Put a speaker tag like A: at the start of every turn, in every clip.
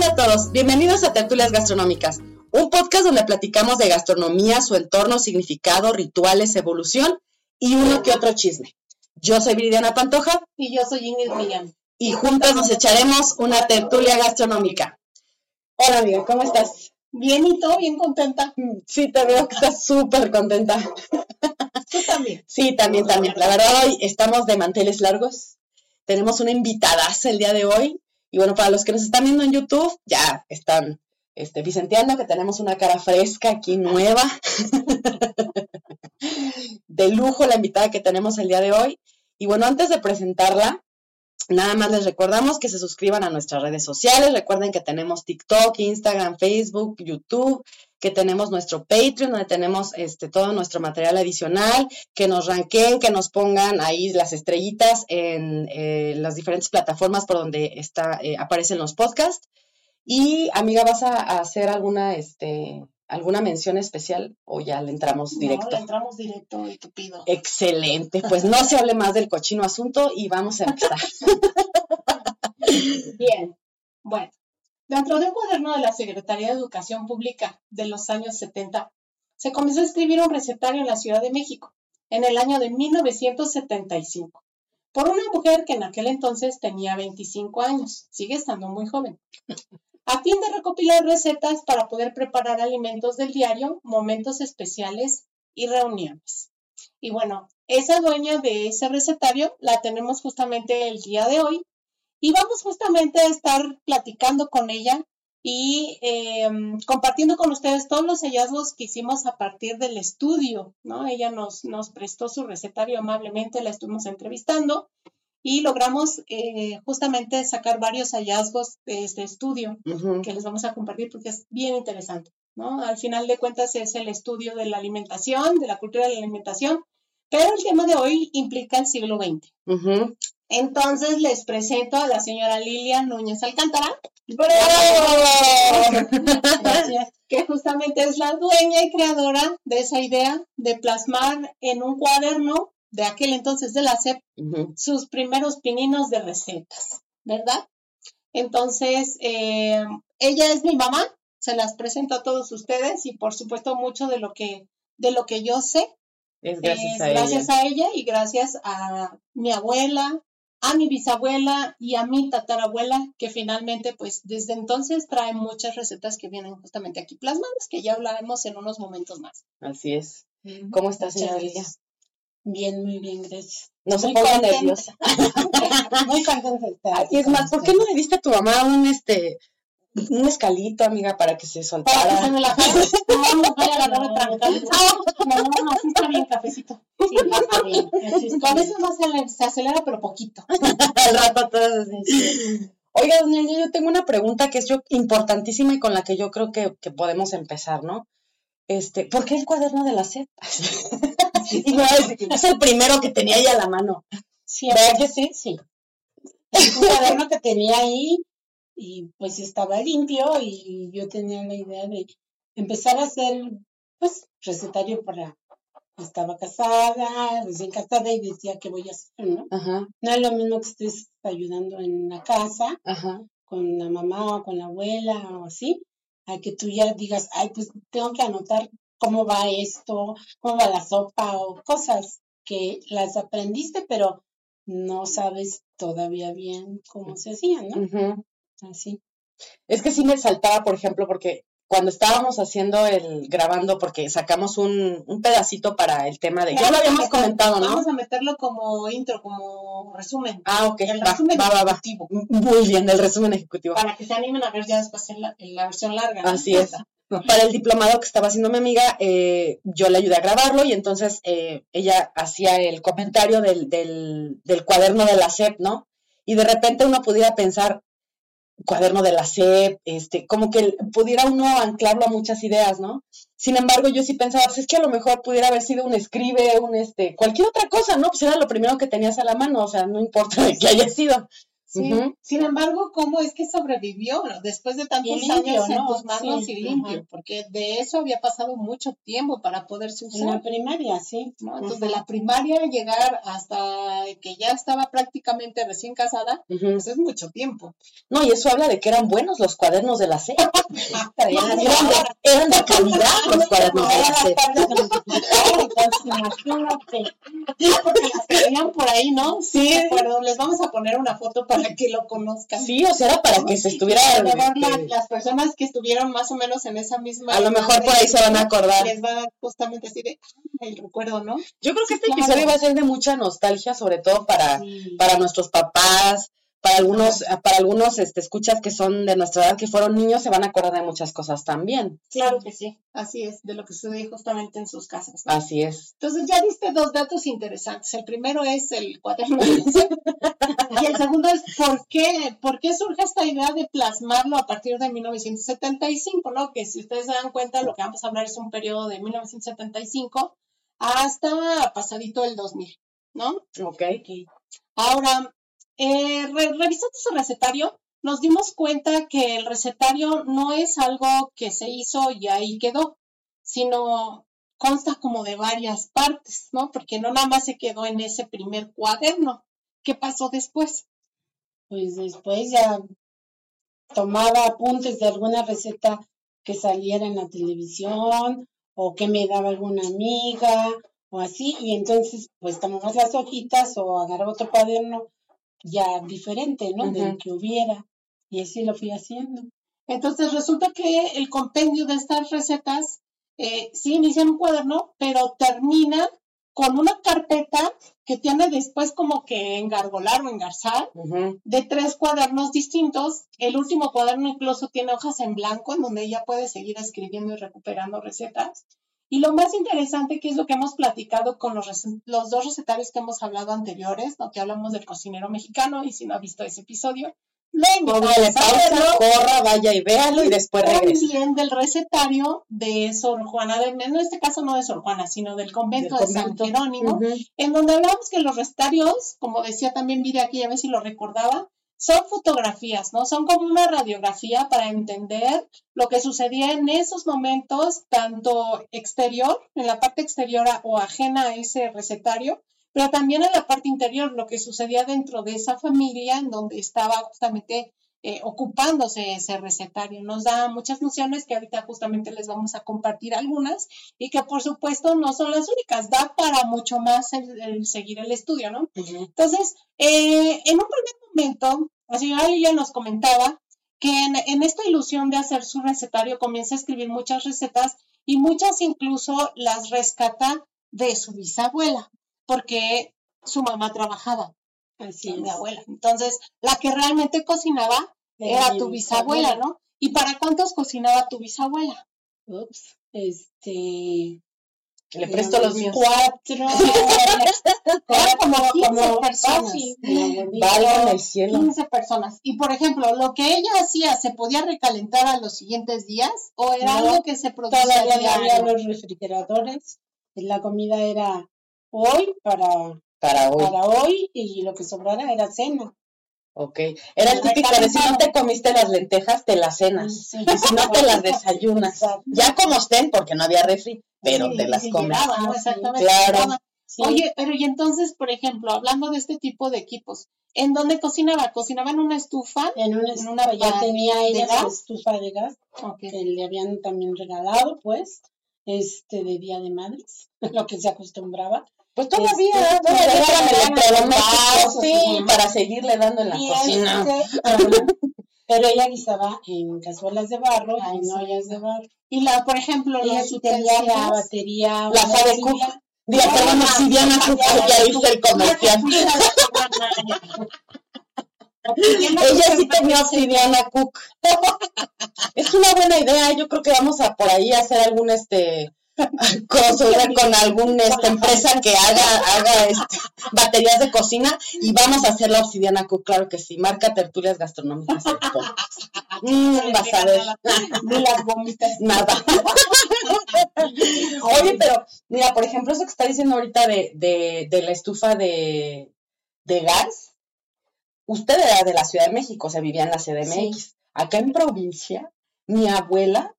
A: Hola a todos, bienvenidos a Tertulias Gastronómicas, un podcast donde platicamos de gastronomía, su entorno, significado, rituales, evolución y uno que otro chisme. Yo soy Viridiana Pantoja.
B: Y yo soy Ingrid Millán.
A: Y juntas nos echaremos una tertulia gastronómica. Hola amiga, ¿cómo estás?
B: Bien y todo, bien contenta.
A: Sí, te veo que estás súper contenta.
B: Tú también.
A: Sí, también, también. La verdad, hoy estamos de manteles largos. Tenemos una invitada el día de hoy. Y bueno, para los que nos están viendo en YouTube, ya están este, que tenemos una cara fresca aquí, nueva. de lujo la invitada que tenemos el día de hoy. Y bueno, antes de presentarla, nada más les recordamos que se suscriban a nuestras redes sociales. Recuerden que tenemos TikTok, Instagram, Facebook, YouTube, que tenemos nuestro Patreon, donde tenemos este, todo nuestro material adicional, que nos ranqueen, que nos pongan ahí las estrellitas en eh, las diferentes plataformas por donde está, eh, aparecen los podcasts. Y amiga, ¿vas a, a hacer alguna, este, ¿Alguna mención especial o ya le entramos directo? No,
B: le entramos directo y pido.
A: Excelente, pues no se hable más del cochino asunto y vamos a empezar.
B: Bien, bueno, dentro de un cuaderno de la Secretaría de Educación Pública de los años 70, se comenzó a escribir un recetario en la Ciudad de México, en el año de 1975, por una mujer que en aquel entonces tenía 25 años, sigue estando muy joven a fin de recopilar recetas para poder preparar alimentos del diario, momentos especiales y reuniones. Y bueno, esa dueña de ese recetario la tenemos justamente el día de hoy y vamos justamente a estar platicando con ella y em, compartiendo con ustedes todos los hallazgos que hicimos a partir del estudio, ¿no? Ella nos, nos prestó su recetario amablemente, la estuvimos entrevistando y logramos eh, justamente sacar varios hallazgos de este estudio que les vamos a compartir porque es bien interesante, ¿no? Al final de cuentas es el estudio de la alimentación, de la cultura de la alimentación, pero el tema de hoy implica el siglo XX. Entonces les presento a la señora Lilia Núñez Alcántara. que justamente es la dueña y creadora de esa idea de plasmar en un cuaderno de aquel entonces de la SEP sus primeros pininos de recetas, ¿verdad? Entonces, eh, ella es mi mamá, se las presento a todos ustedes y por supuesto mucho de lo que, de lo que yo sé
A: es gracias, a,
B: gracias ella. a ella y gracias a mi abuela, a mi bisabuela y a mi tatarabuela, que finalmente, pues desde entonces trae muchas recetas que vienen justamente aquí plasmadas, que ya hablaremos en unos momentos más.
A: Así es. ¿Cómo estás, señora Lilia?
B: Bien, muy bien, gracias.
A: No se ponga nerviosa.
B: muy contenta
A: Y es más, ¿por qué no le diste a tu mamá un este un escalito, amiga, para que se soltara? Para que se me la
B: No, voy a agarrar otra No, no, así está bien, cafecito. Sí, está bien. Con eso no se, se acelera, pero poquito.
A: Al rato todo así. Oiga, doña yo tengo una pregunta que es yo importantísima y con la que yo creo que, que podemos empezar, ¿no? Este, ¿por qué el cuaderno de la sed? y no, es, el primero que tenía ahí a la mano.
B: Sí, ¿Verdad que sí? Sí. Es un cuaderno que tenía ahí y pues estaba limpio y yo tenía la idea de empezar a hacer pues recetario para estaba casada, recién casada y decía que voy a hacer, ¿no? Ajá. No es lo mismo que estés ayudando en la casa Ajá. con la mamá o con la abuela o así, a que tú ya digas, ay, pues tengo que anotar cómo va esto, cómo va la sopa o cosas que las aprendiste, pero no sabes todavía bien cómo se hacían, ¿no? Así.
A: Es que sí me saltaba, por ejemplo, porque cuando estábamos haciendo el grabando, porque sacamos un, un pedacito para el tema de. Ya lo habíamos comentado, ¿no?
B: Vamos a meterlo como intro, como resumen.
A: Ah, ok.
B: El resumen
A: va,
B: ejecutivo.
A: Muy bien, el resumen ejecutivo.
B: Para que se animen a ver ya después en la, la versión larga.
A: Así es. Para el diplomado que estaba haciendo mi amiga, eh, yo le ayudé a grabarlo y entonces eh, ella hacía el comentario del, del, del, cuaderno de la SEP, ¿no? Y de repente uno pudiera pensar, cuaderno de la SEP, este, como que pudiera uno anclarlo a muchas ideas, ¿no? Sin embargo, yo sí pensaba, pues es que a lo mejor pudiera haber sido un escribe, un este, cualquier otra cosa, ¿no? Pues era lo primero que tenías a la mano, o sea, no importa de qué haya sido.
B: Sí. Sin embargo, ¿cómo es que sobrevivió después de tantos años en tus manos y limpio? Porque de eso había pasado mucho tiempo para poderse usar.
C: En la primaria, sí.
B: Entonces, de la primaria llegar hasta que ya estaba prácticamente recién casada, pues es mucho tiempo.
A: No, y eso habla de que eran buenos los cuadernos de la C. eran, de, eran, de, calidad los cuadernos de la C.
B: Imagínate. Porque las tenían por ahí, ¿no? Sí. Perdón, les vamos a poner una foto para que lo conozcan.
A: Sí, o sea, era para que se estuviera...
B: Este, las personas que estuvieron más o menos en esa misma...
A: A lo mejor por ahí se van a acordar.
B: Les va a justamente así de, el recuerdo, ¿no?
A: Yo creo que este episodio va a ser de mucha nostalgia, sobre todo para, para nuestros papás, para algunos, para algunos este, escuchas que son de nuestra edad, que fueron niños, se van a acordar de muchas cosas también.
B: Claro que sí, así es, de lo que sucedió justamente en sus casas.
A: Así es.
B: Entonces ya diste dos datos interesantes. El primero es el cuaderno y el segundo es por qué, por qué surge esta idea de plasmarlo a partir de 1975, ¿no? Que si ustedes se dan cuenta, lo que vamos a hablar es un periodo de 1975 hasta pasadito el 2000, ¿no?
A: Ok.
B: Ahora, eh, revisando su recetario, nos dimos cuenta que el recetario no es algo que se hizo y ahí quedó, sino consta como de varias partes, ¿no? Porque no nada más se quedó en ese primer cuaderno. ¿Qué pasó después?
C: Pues después ya tomaba apuntes de alguna receta que saliera en la televisión o que me daba alguna amiga o así, y entonces pues tomamos las hojitas o agarraba otro cuaderno ya diferente, ¿no? De lo que hubiera. Y así lo fui haciendo.
B: Entonces resulta que el compendio de estas recetas eh, sí inicia en un cuaderno, pero termina con una carpeta que tiene después como que engargolar o engarzar de tres cuadernos distintos. El último cuaderno incluso tiene hojas en blanco en donde ella puede seguir escribiendo y recuperando recetas. Y lo más interesante, que es lo que hemos platicado con los, los dos recetarios que hemos hablado anteriores, ¿no? que hablamos del cocinero mexicano, y si no ha visto ese episodio,
A: Póngale pausa, corra, vaya y véalo y después regrese.
B: También del recetario de Sor Juana de en este caso no de Sor Juana, sino del convento de San Jerónimo, en donde hablamos que los recetarios, como decía también Vide aquí, a ver si lo recordaba, son fotografías, ¿no? Son como una radiografía para entender lo que sucedía en esos momentos, tanto exterior, en la parte exterior o ajena a ese recetario, pero también en la parte interior, lo que sucedía dentro de esa familia en donde estaba justamente eh, ocupándose ese recetario. Nos da muchas nociones que ahorita justamente les vamos a compartir algunas y que por supuesto no son las únicas, da para mucho más el, seguir el estudio, ¿no? Entonces, eh, en un primer momento, la señora Lilia nos comentaba que en, esta ilusión de hacer su recetario comienza a escribir muchas recetas y muchas incluso las rescata de su bisabuela, porque su mamá trabajaba. Así mi abuela. Entonces, la que realmente cocinaba era tu bisabuela, ¿no? ¿Y para cuántos cocinaba tu bisabuela?
C: Ups, este,
A: le presto los míos.
C: Cuatro.
B: Era como 15 personas.
A: el cielo.
B: 15 personas. Y por ejemplo, lo que ella hacía, ¿se podía recalentar a los siguientes días? ¿O era algo que se producía
C: Todavía había los refrigeradores. La comida era hoy para,
A: para hoy.
C: Para hoy y lo que sobrara era cena.
A: Ok. Era el típico de si no te comiste las lentejas, te las cenas. Y si no te las desayunas. Ya como estén, porque no había refri pero te las comes.
B: Exactamente. Claro. Oye, pero y entonces, por ejemplo, hablando de este tipo de equipos, ¿en dónde cocinaba? ¿Cocinaba en una estufa?
C: En una, en una ya tenía ella su estufa de gas, que le habían también regalado, pues, este, de Día de Madres, lo que se acostumbraba.
A: Pues todavía, este, todavía me sí, para seguirle dando en la cocina. Este,
C: pero ella guisaba en cazuelas de barro y en ollas de barro.
B: Y la, por ejemplo,
C: ella sí tenía la batería.
A: La sabe Cook. Diga, perdón, Diana Cook, ya hice el comercial. Ella sí tenía obsidiana Cook. es una buena idea. Yo creo que vamos a por ahí hacer algún este con, con alguna esta empresa que haga, haga este, baterías de cocina y vamos a hacer la obsidiana Cook, claro que sí, marca tertulias gastronómicas. Mm, vas a ver.
C: Ni las gomitas.
A: Nada. Oye, pero mira, por ejemplo, eso que está diciendo ahorita de, de, de la estufa de, de gas, usted era de la Ciudad de México, o sea, vivía en la CDMX. Acá en provincia, mi abuela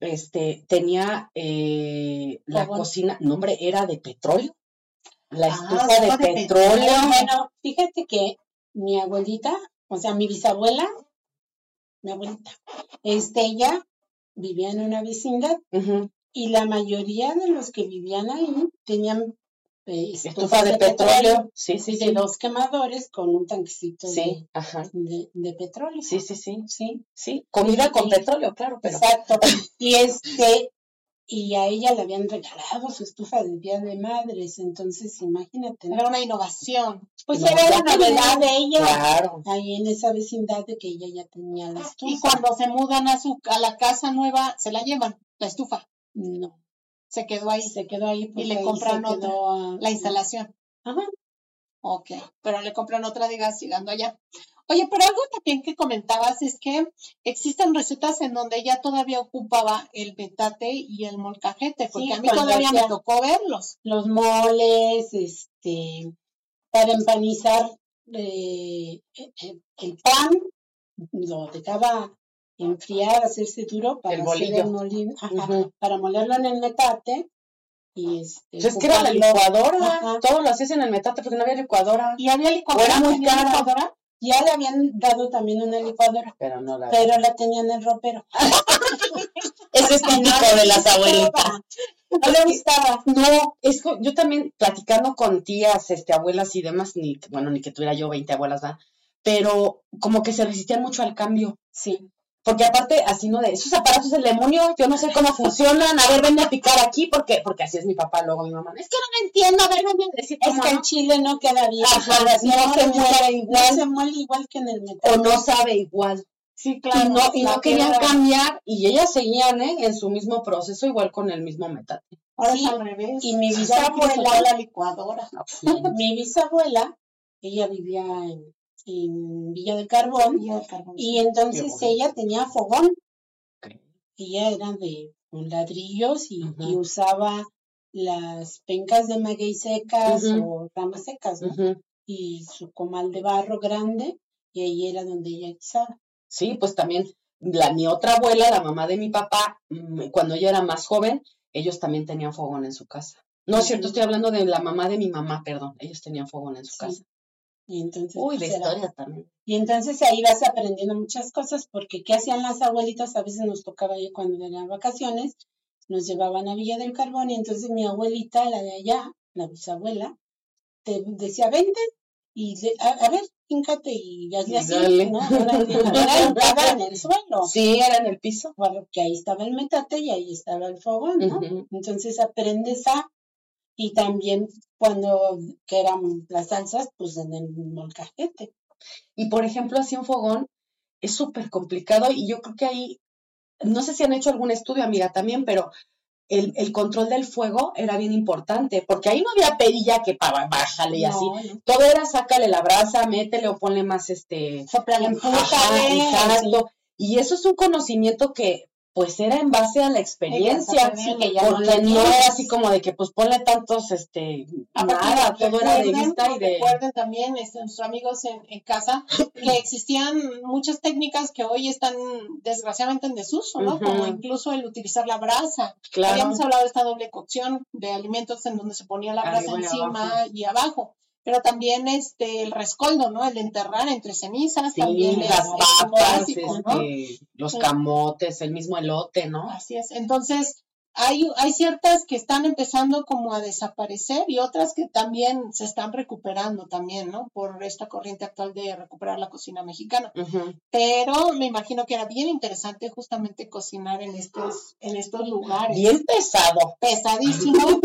A: este, tenía eh, la cocina, no hombre, era de petróleo. La
B: Ah,
A: estufa de,
B: de
A: petróleo.
C: Bueno, fíjate que mi abuelita, o sea, mi bisabuela, mi abuelita, este, ella vivía en una vecindad y la mayoría de los que vivían ahí tenían
A: Estufa de petróleo. Sí, sí,
C: de
A: sí.
C: dos quemadores con un tanquecito
A: Sí, ajá.
C: de, de, de petróleo.
A: Sí, sí, sí.
C: Sí,
A: Sí, comida con
C: Sí.
A: petróleo, claro, pero.
C: exacto. Y este, y a ella le habían regalado su estufa de Día de Madres, entonces imagínate.
B: Era una innovación.
C: Pues
A: No,
C: era la novedad de ella.
A: Claro.
C: Ahí en esa vecindad de que ella ya tenía la estufa.
B: Y cuando se mudan a su a la casa nueva, se la llevan, la estufa.
C: No,
B: Se quedó ahí
C: se quedó ahí porque
B: le compraron otra,
C: ah,
B: la instalación.
C: Ajá.
B: Ok, pero le compran otra de gas llegando allá. Oye, pero algo también que comentabas es que existen recetas en donde ella todavía ocupaba el metate y el molcajete, porque
C: Sí,
B: a mí todavía me tocó verlos.
C: Los moles, este, para empanizar eh, eh, el pan, lo dejaba enfriar, hacerse duro para
A: El
C: hacer el molino, ajá, para molerlo en el metate y este.
A: Pues es que era la licuadora.
C: Ajá.
A: Todo lo hacías en el metate porque no había licuadora.
B: Y había licuadora.
A: era muy
B: ¿tenía
A: cara.
B: licuadora?
C: Ya le habían dado también una licuadora,
A: Pero no la.
C: pero la tenía en el ropero.
A: Ese es típico de las abuelitas.
C: No le gustaba.
A: No, es yo también platicando con tías, este, abuelas y demás, ni, bueno, ni que tuviera yo 20 abuelas, ¿verdad? Pero como que se resistían mucho al cambio.
C: Sí.
A: Porque aparte, así no de, esos aparatos del demonio, yo no sé cómo funcionan, a ver, ven a picar aquí, porque, porque así es mi papá, luego mi mamá, es que no lo entiendo, a ver, ven a decir
C: Es que
A: no".
C: en Chile no queda bien.
A: Ajá, no se mueve igual.
C: No se muele igual que en el metal.
A: o no sabe igual.
B: Sí,
A: y no, y no querían cambiar, y ellas seguían, ¿eh? En su mismo proceso, igual con el mismo metate.
B: Ahora
C: Sí,
B: es al revés.
C: y mi bisabuela-
B: la licuadora.
A: No, no.
C: Mi bisabuela, ella vivía en, en Villa del Carbón,
B: Y el carbón.
C: y entonces ella tenía fogón.
A: Ok.
C: Ella era de con ladrillos y, usaba las pencas de maguey secas o ramas secas. Y su comal de barro grande, y ahí era donde ella guisaba.
A: Sí, pues también la, mi otra abuela, la mamá de mi papá, mm, cuando ella era más joven, ellos también tenían fogón en su casa. No es cierto, estoy hablando de la mamá de mi mamá, perdón. Ellos tenían fogón en su
C: Sí.
A: casa.
C: Y entonces,
A: Uy,
C: pues,
A: también.
C: Y entonces ahí vas aprendiendo muchas cosas, porque ¿qué hacían las abuelitas? A veces nos tocaba ir cuando eran vacaciones, nos llevaban a Villa del Carbón y entonces mi abuelita, la de allá, la bisabuela, te decía, vente y le- a, a ver, híncate y así, así,
A: Dale.
C: ¿no? Era, en el suelo,
A: Sí, era en el piso.
C: porque ahí estaba el metate y ahí estaba el fogón, ¿no? Entonces aprendes a, y también cuando, que eran las salsas, pues en el molcajete.
A: Y por ejemplo, así un fogón es súper complicado y yo creo que ahí, no sé si han hecho algún estudio, amiga, también, pero el, el control del fuego era bien importante, porque ahí no había perilla que para bájale y así.
C: No.
A: Todo era sácale la brasa, métele o ponle más este
C: empújale.
A: Y eso es un conocimiento que pues era en base a la experiencia,
C: Sí, que ya
A: porque no, era así como de que pues ponle tantos, este, nada, todo era de vista y de...
B: Recuerden también, este, nuestros amigos en, en casa, que existían muchas técnicas que hoy están desgraciadamente en desuso, ¿no? Como incluso el utilizar la brasa.
A: Claro,
B: Habíamos hablado de esta doble cocción de alimentos en donde se ponía la brasa
A: Arriba y
B: encima
A: abajo.
B: y abajo. Pero también este el rescoldo, ¿no? El enterrar entre cenizas,
A: sí,
B: también es
A: las
B: algo
A: papas,
B: básico, ¿no?
A: este, los camotes, el mismo elote, ¿no?
B: Así es. Entonces, hay, hay ciertas que están empezando como a desaparecer y otras que también se están recuperando también, ¿no? Por esta corriente actual de recuperar la cocina mexicana. Pero me imagino que era bien interesante justamente cocinar en estos, en estos lugares.
A: Bien pesado.
B: Pesadísimo,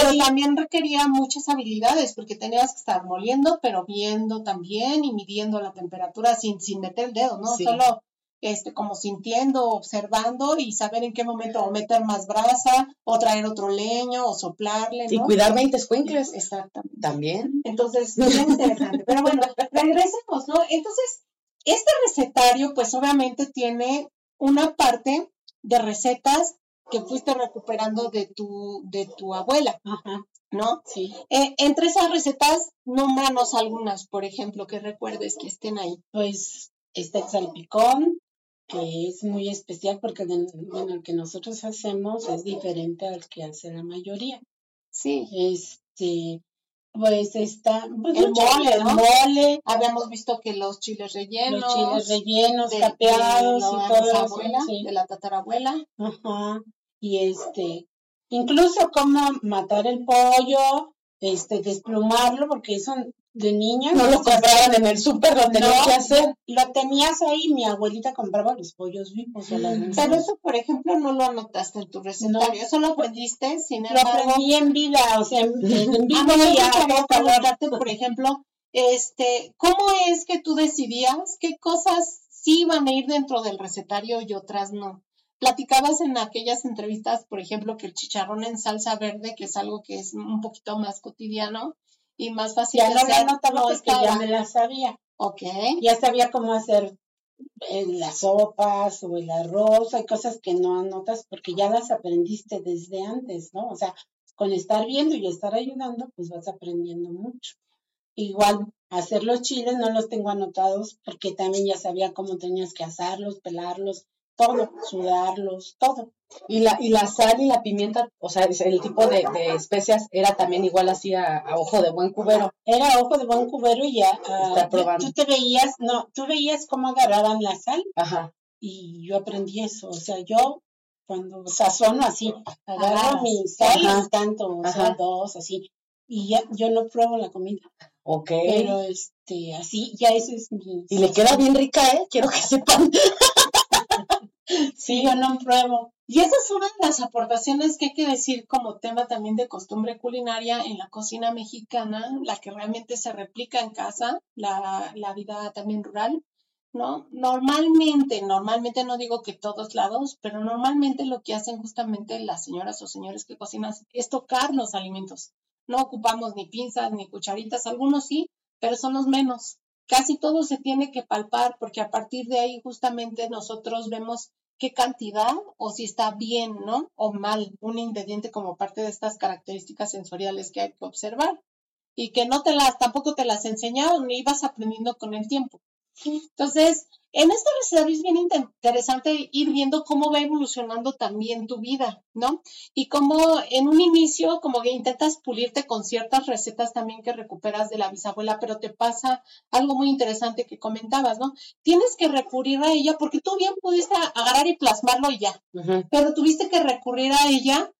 B: pero también requería muchas habilidades porque tenías que estar moliendo, pero viendo también y midiendo la temperatura sin, sin meter el dedo, ¿no?
A: Sí.
B: Solo este, como sintiendo, observando y saber en qué momento o meter más brasa o traer otro leño o soplarle.
A: Y
B: ¿no?
A: cuidar 20 escuincles.
B: Exactamente.
A: También.
B: Entonces, bien interesante. Pero bueno, regresemos, ¿no? Entonces, este recetario, pues obviamente tiene una parte de recetas que fuiste recuperando de tu, de tu abuela,
C: Ajá,
B: ¿no?
C: sí.
B: Eh, entre esas recetas, nómbranos algunas, por ejemplo, que recuerdes que estén ahí.
C: Pues está el salpicón, que es muy especial porque de- bueno, el que nosotros hacemos es diferente al que hace la mayoría.
B: Sí.
C: Este, pues está pues,
B: El mole,
C: el
B: ¿no?
C: mole,
B: Habíamos visto que los chiles rellenos.
C: los chiles rellenos,
B: de- de
C: capeados y todo eso. sí.
B: de la tatarabuela.
C: Ajá. Y este, incluso cómo matar el pollo, este, desplumarlo, porque eso de niña
A: No lo compraban en el súper, lo tenían
C: No.
A: que hacer.
C: Lo tenías ahí, mi abuelita compraba los pollos vivos.
A: Mm.
B: Pero eso, por ejemplo, no lo anotaste en tu recetario. Eso lo aprendiste, sin
C: lo
B: embargo.
C: aprendí en vida, o sea, en, en vivo
B: preguntarte, por ejemplo, este, ¿cómo es que tú decidías qué cosas sí iban a ir dentro del recetario y otras no? Platicabas en aquellas entrevistas, por ejemplo, que el chicharrón en salsa verde, que es algo que es un poquito más cotidiano y más fácil
C: Ya
B: de
C: no
B: hacer,
C: notaba
B: no
C: porque ya
B: estaba.
C: me la sabía.
B: Ok.
C: Ya sabía cómo hacer eh, las sopas o el arroz. Hay cosas que no anotas porque ya las aprendiste desde antes, ¿no? O sea, con estar viendo y estar ayudando, pues vas aprendiendo mucho. Igual, hacer los chiles no los tengo anotados porque también ya sabía cómo tenías que asarlos, pelarlos, todo, sudarlos, todo.
A: Y la, y la sal y la pimienta, o sea, el tipo de, de especias era también igual así a, a ojo de buen cubero.
C: Era ojo de buen cubero y ya.
A: Está
C: tú-
A: probando.
C: tú te veías, no, tú veías cómo agarraban la sal
A: Ajá.
C: y yo aprendí eso. O sea, yo cuando sazono así, agarro mi sal y tanto, o sea, dos, así. Y ya, yo no pruebo la comida,
A: Ok.
C: pero este, así, ya ese es mi.
A: y le queda bien rica, ¿eh? Quiero que sepan.
C: Sí, yo no pruebo.
B: Y esa es una de las aportaciones que hay que decir como tema también de costumbre culinaria en la cocina mexicana, la que realmente se replica en casa, la, la vida también rural, ¿no? Normalmente, normalmente no digo que todos lados, pero normalmente lo que hacen justamente las señoras o señores que cocinan es tocar los alimentos. No ocupamos ni pinzas ni cucharitas, algunos sí, pero son los menos. Casi todo se tiene que palpar porque a partir de ahí justamente nosotros vemos qué cantidad o si está bien, ¿no? O mal un ingrediente como parte de estas características sensoriales que hay que observar y que no te las, tampoco te las enseñaron, ibas aprendiendo con el tiempo. Entonces, en este recetario es bien inte- interesante ir viendo cómo va evolucionando también tu vida, ¿no? Y cómo en un inicio como que intentas pulirte con ciertas recetas también que recuperas de la bisabuela, pero te pasa algo muy interesante que comentabas, ¿no? Tienes que recurrir a ella porque tú bien pudiste agarrar y plasmarlo y ya, pero tuviste que recurrir a ella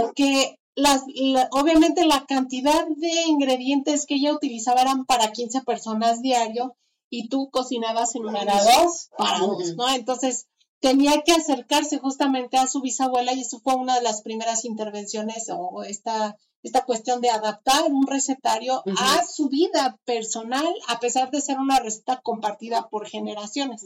B: porque las, la- obviamente la cantidad de ingredientes que ella utilizaba eran para 15 personas diario y tú cocinabas en inicio
C: dos.
B: para dos. ¿no? Entonces tenía que acercarse justamente a su bisabuela y eso fue una de las primeras intervenciones o esta, esta cuestión de adaptar un recetario a su vida personal a pesar de ser una receta compartida por generaciones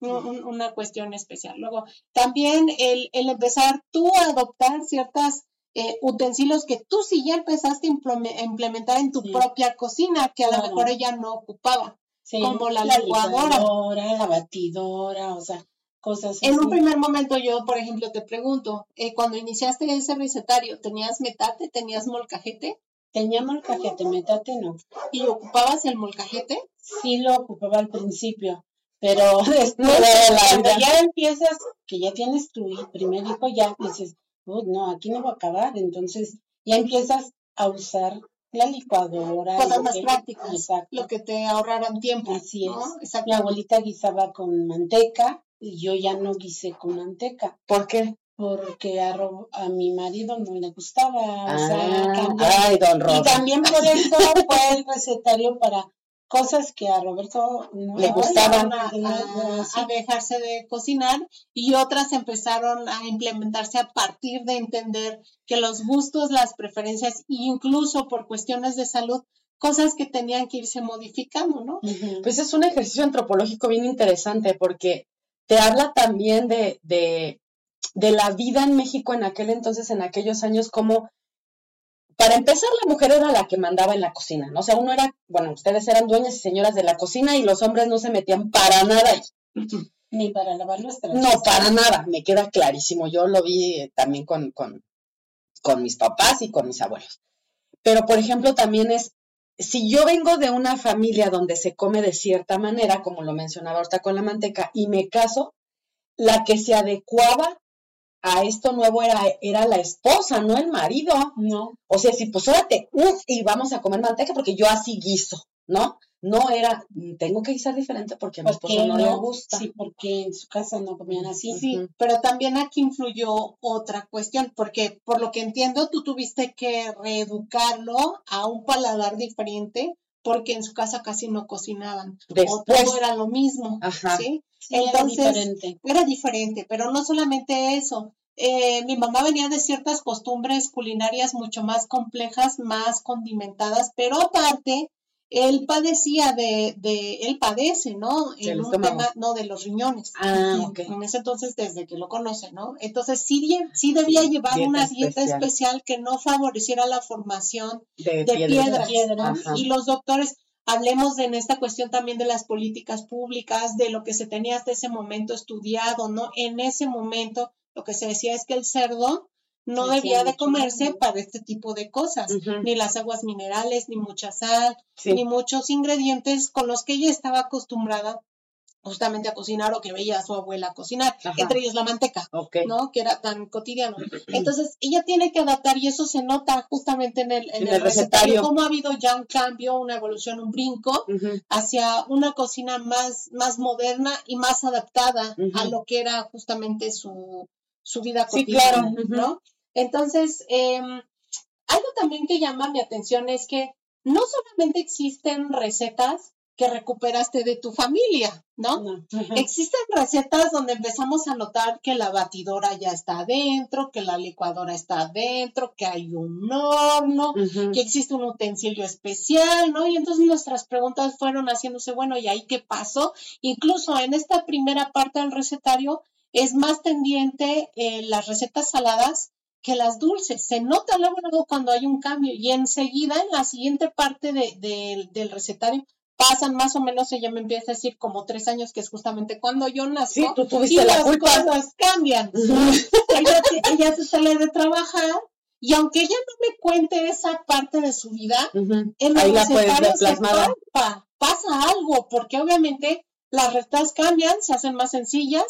B: un- un- una cuestión especial. Luego, también el, el empezar tú a adoptar ciertas eh, utensilios que tú sí ya empezaste a implementar en tu
C: Sí.
B: propia cocina, que a lo
C: Claro.
B: mejor ella no ocupaba.
C: Sí,
B: como la licuadora.
C: licuadora, la batidora, o sea, cosas
B: En un
C: así.
B: primer momento yo, por ejemplo, te pregunto, eh, cuando iniciaste ese recetario, ¿tenías metate, tenías molcajete
C: Teníamos el cajete, metate no.
B: y ocupabas el molcajete?
C: sí lo ocupaba al principio, pero después,
A: No, la
C: cuando ya empiezas, que ya tienes tu primer hijo, ya dices, "Uy, no, aquí no voy a acabar, entonces ya empiezas a usar la licuadora.
B: Cosas más
C: que-
B: prácticas,
C: Exacto.
B: lo que te ahorraran tiempo.
C: Así es. Mi abuelita guisaba con manteca y yo ya no guisé con manteca.
A: ¿Por qué?
C: Porque a, a mi marido no le gustaba, o sea,
A: Ah, ay, don
C: Y también por eso fue el recetario para cosas que a Roberto no
A: Le gustaban.
B: a, dejarse de cocinar y otras empezaron a implementarse a partir de entender que los gustos, las preferencias, incluso por cuestiones de salud, cosas que tenían que irse modificando, ¿no?
A: Pues es un ejercicio antropológico bien interesante porque te habla también de, de, de la vida en México en aquel entonces, en aquellos años, como para empezar, la mujer era la que mandaba en la cocina, ¿no? O sea, uno era, bueno, ustedes eran dueñas y señoras de la cocina y los hombres no se metían para nada ahí.
C: Ni para lavar nuestra
A: No, para nada, me queda clarísimo. Yo lo vi eh, también con, con, con mis papás y con mis abuelos. Pero, por ejemplo, también es, si yo vengo de una familia donde se come de cierta manera, como lo mencionaba ahorita con la manteca, y me caso, la que se adecuaba a esto nuevo era, era la esposa, no el marido.
C: No.
A: O sea, si pues órate, y vamos a comer manteca porque yo así guiso, ¿no? No era, tengo que guisar diferente porque a mi esposo no, le gusta.
C: Sí, porque en su casa no comían así.
B: Sí, pero también aquí influyó otra cuestión, porque por lo que entiendo, tú tuviste que reeducarlo a un paladar diferente porque en su casa casi no cocinaban.
A: Después.
B: O todo era lo mismo.
A: Ajá.
B: ¿sí?
C: Sí, era diferente.
B: Era diferente, pero no solamente eso. Eh, mi mamá venía de ciertas costumbres culinarias mucho más complejas, más condimentadas, pero aparte, él padecía de, de él padece, ¿no? En un tema, no, de los riñones.
A: Ah, ok.
B: En ese entonces, desde que lo conoce, ¿no? Entonces, sí, sí debía
A: Sí,
B: llevar
A: dieta
B: una dieta
A: especial.
B: especial. que no favoreciera la formación
A: De,
B: de piedras. Y los doctores, hablemos de en esta cuestión también de las políticas públicas, de lo que se tenía hasta ese momento estudiado, ¿no? En ese momento lo que se decía es que el cerdo no debía de comerse para este tipo de cosas, ni las aguas minerales, ni mucha sal,
A: Sí.
B: ni muchos ingredientes con los que ella estaba acostumbrada justamente a cocinar o que veía a su abuela cocinar,
A: Ajá.
B: entre ellos la manteca.
A: Ok.
B: ¿no? Que era tan cotidiano. Entonces, ella tiene que adaptar y eso se nota justamente en el, en
A: En
B: el
A: el recetario.
B: recetario, cómo ha habido ya un cambio, una evolución, un brinco hacia una cocina más, más moderna y más adaptada a lo que era justamente su, su vida
A: Sí,
B: cotidiana,
A: claro. Ujú.
B: ¿no? Entonces, em, algo también que llama mi atención es que no solamente existen recetas que recuperaste de tu familia, ¿no? Existen recetas donde empezamos a notar que la batidora ya está adentro, que la licuadora está adentro, que hay un horno, que existe un utensilio especial, ¿no? Y entonces nuestras preguntas fueron haciéndose, bueno, ¿y ahí qué pasó? Incluso en esta primera parte del recetario es más tendiente eh, las recetas saladas que las dulces. Se nota luego, luego cuando hay un cambio y enseguida en la siguiente parte de- de- del recetario pasan más o menos, ella me empieza a decir como tres años, que es justamente cuando yo.
A: Sí, tú
B: y
A: la
B: las
A: culpa.
B: cosas cambian. Ella, se- ella se sale de trabajar y aunque ella no me cuente esa parte de su vida, en
A: Ahí
B: el
A: la puedes
B: recetario
A: ver
B: se
A: plasmada.
B: palpa, pasa algo, porque obviamente las recetas cambian, se hacen más sencillas,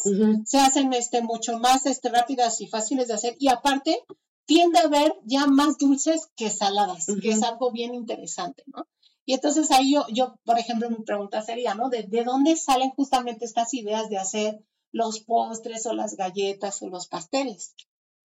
B: se hacen este, mucho más este, rápidas y fáciles de hacer, y aparte tiende a haber ya más dulces que saladas, que es algo bien interesante, ¿no? Y entonces ahí yo, yo, por ejemplo, mi pregunta sería, ¿no? ¿De, de dónde salen justamente estas ideas de hacer los postres o las galletas o los pasteles?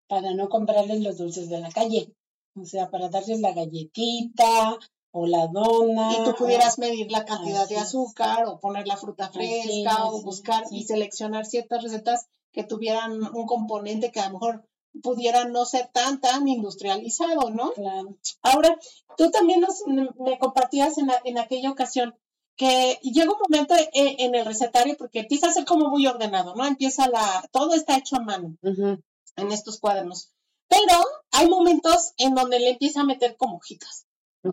C: Para no comprarles los dulces de la calle. O sea, para darles la galletita o la dona.
B: y tú pudieras medir la cantidad de
C: Así
B: azúcar o poner la fruta
C: Así
B: fresca
C: es,
B: o buscar y seleccionar ciertas recetas que tuvieran un componente que a lo mejor pudiera no ser tan tan industrializado, ¿no?
C: Claro.
B: Ahora, tú también nos, me compartías en, en aquella ocasión que llega un momento en, en el recetario porque empieza a ser como muy ordenado, ¿no? Empieza la, todo está hecho a mano en estos cuadernos. Pero hay momentos en donde le empieza a meter como hojitas.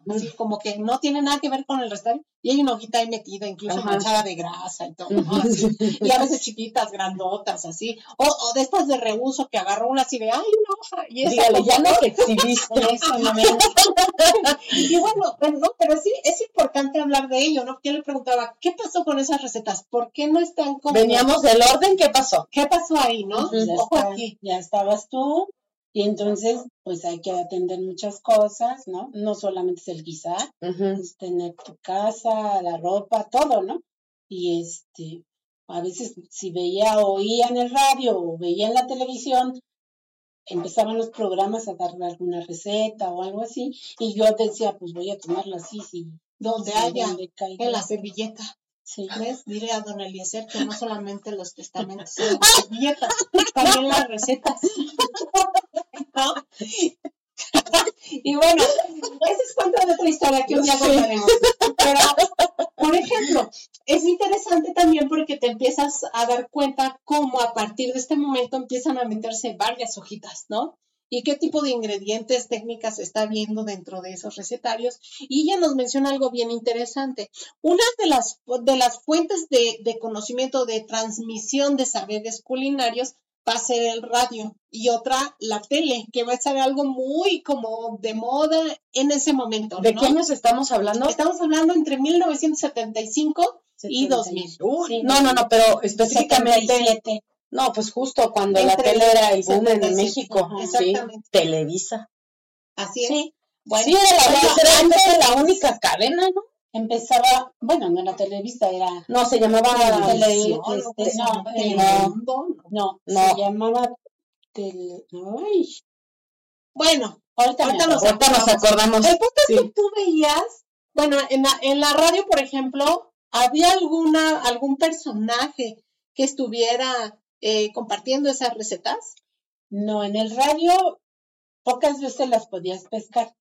B: Así como que no tiene nada que ver con el recetario y hay una hojita ahí metida, incluso
A: Ajá.
B: manchada de grasa y todo, ¿no? Así. y a veces chiquitas, grandotas, así, o, o de estas de reuso que agarró una así de, ay, una hoja, y esa
A: Dígale, ya nos exhibiste.
C: Eso no me
B: y bueno, pues, no, pero sí, es importante hablar de ello, ¿no? Yo le preguntaba, ¿qué pasó con esas recetas? ¿Por qué no están como...
A: Veníamos del orden, ¿qué pasó?
B: ¿Qué pasó ahí, no? Ojo aquí.
C: ya estabas tú y entonces pues hay que atender muchas cosas, ¿no? No solamente es el guisar, es tener tu casa, la ropa, todo, ¿no? Y este, a veces si veía o oía en el radio o veía en la televisión, empezaban los programas a dar alguna receta o algo así, y yo decía, pues voy a tomarla así, sí,
B: Donde
C: sí,
B: haya,
C: donde caiga.
B: en la servilleta.
C: Sí.
B: ¿Ves? Dile a don Eliezer que no solamente los testamentos son las servilletas, también las recetas. Y bueno, ese es cuento de otra historia que un día contaremos. Pero, por ejemplo, es interesante también porque te empiezas a dar cuenta cómo a partir de este momento empiezan a meterse varias hojitas, ¿no? Y qué tipo de ingredientes técnicas se está viendo dentro de esos recetarios. Y ella nos menciona algo bien interesante. Una de las, de las fuentes de, de conocimiento, de transmisión de saberes culinarios, va a ser el radio y otra la tele, que va a ser algo muy como de moda en ese momento.
A: ¿De qué años estamos hablando?
B: Estamos hablando entre 1975 y 2000.
A: No, no, no, pero específicamente. No, pues justo cuando la tele era el boom en México. Exactamente. Televisa.
B: Así es.
A: Bueno, sí, era, la, la única cadena, ¿no?
C: Empezaba, bueno, no era Televisa, era...
A: No, se llamaba...
C: Televisión, este, no, no, no, se llamaba... Tele, ay.
B: Bueno, ahorita, ahorita, nos,
A: acordamos.
B: El punto es que tú veías, bueno, en la, en la radio, por ejemplo, ¿había alguna, algún personaje que estuviera eh, compartiendo esas recetas?
C: No, en el radio pocas veces las podías pescar.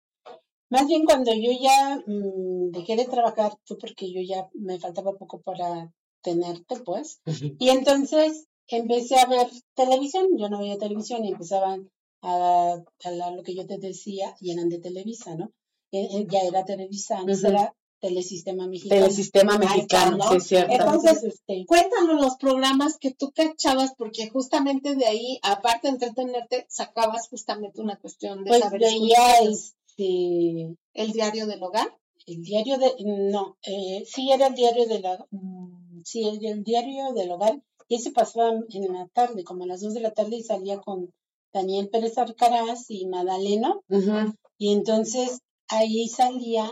C: Más bien cuando yo ya mm, dejé de trabajar fue porque yo ya me faltaba poco para tenerte, pues. Y entonces empecé a ver televisión. Yo no veía televisión y empezaban a, a lo que yo te decía y eran de Televisa, ¿no? Eh, eh, ya era Televisa, antes era Telesistema Mexicano.
A: Telesistema Mexicano, sí, es cierto.
B: Entonces, este, cuéntanos los programas que tú cachabas, porque justamente de ahí, aparte de entretenerte, sacabas justamente una cuestión de
C: pues
B: saber
C: veía,
B: este, el diario del hogar.
C: El diario de, no, eh, sí era el diario de la, mm, sí, el, el, diario del hogar, y ese pasaba en la tarde, como a las dos de la tarde, y salía con Daniel Pérez Arcaraz y Madaleno, y entonces ahí salía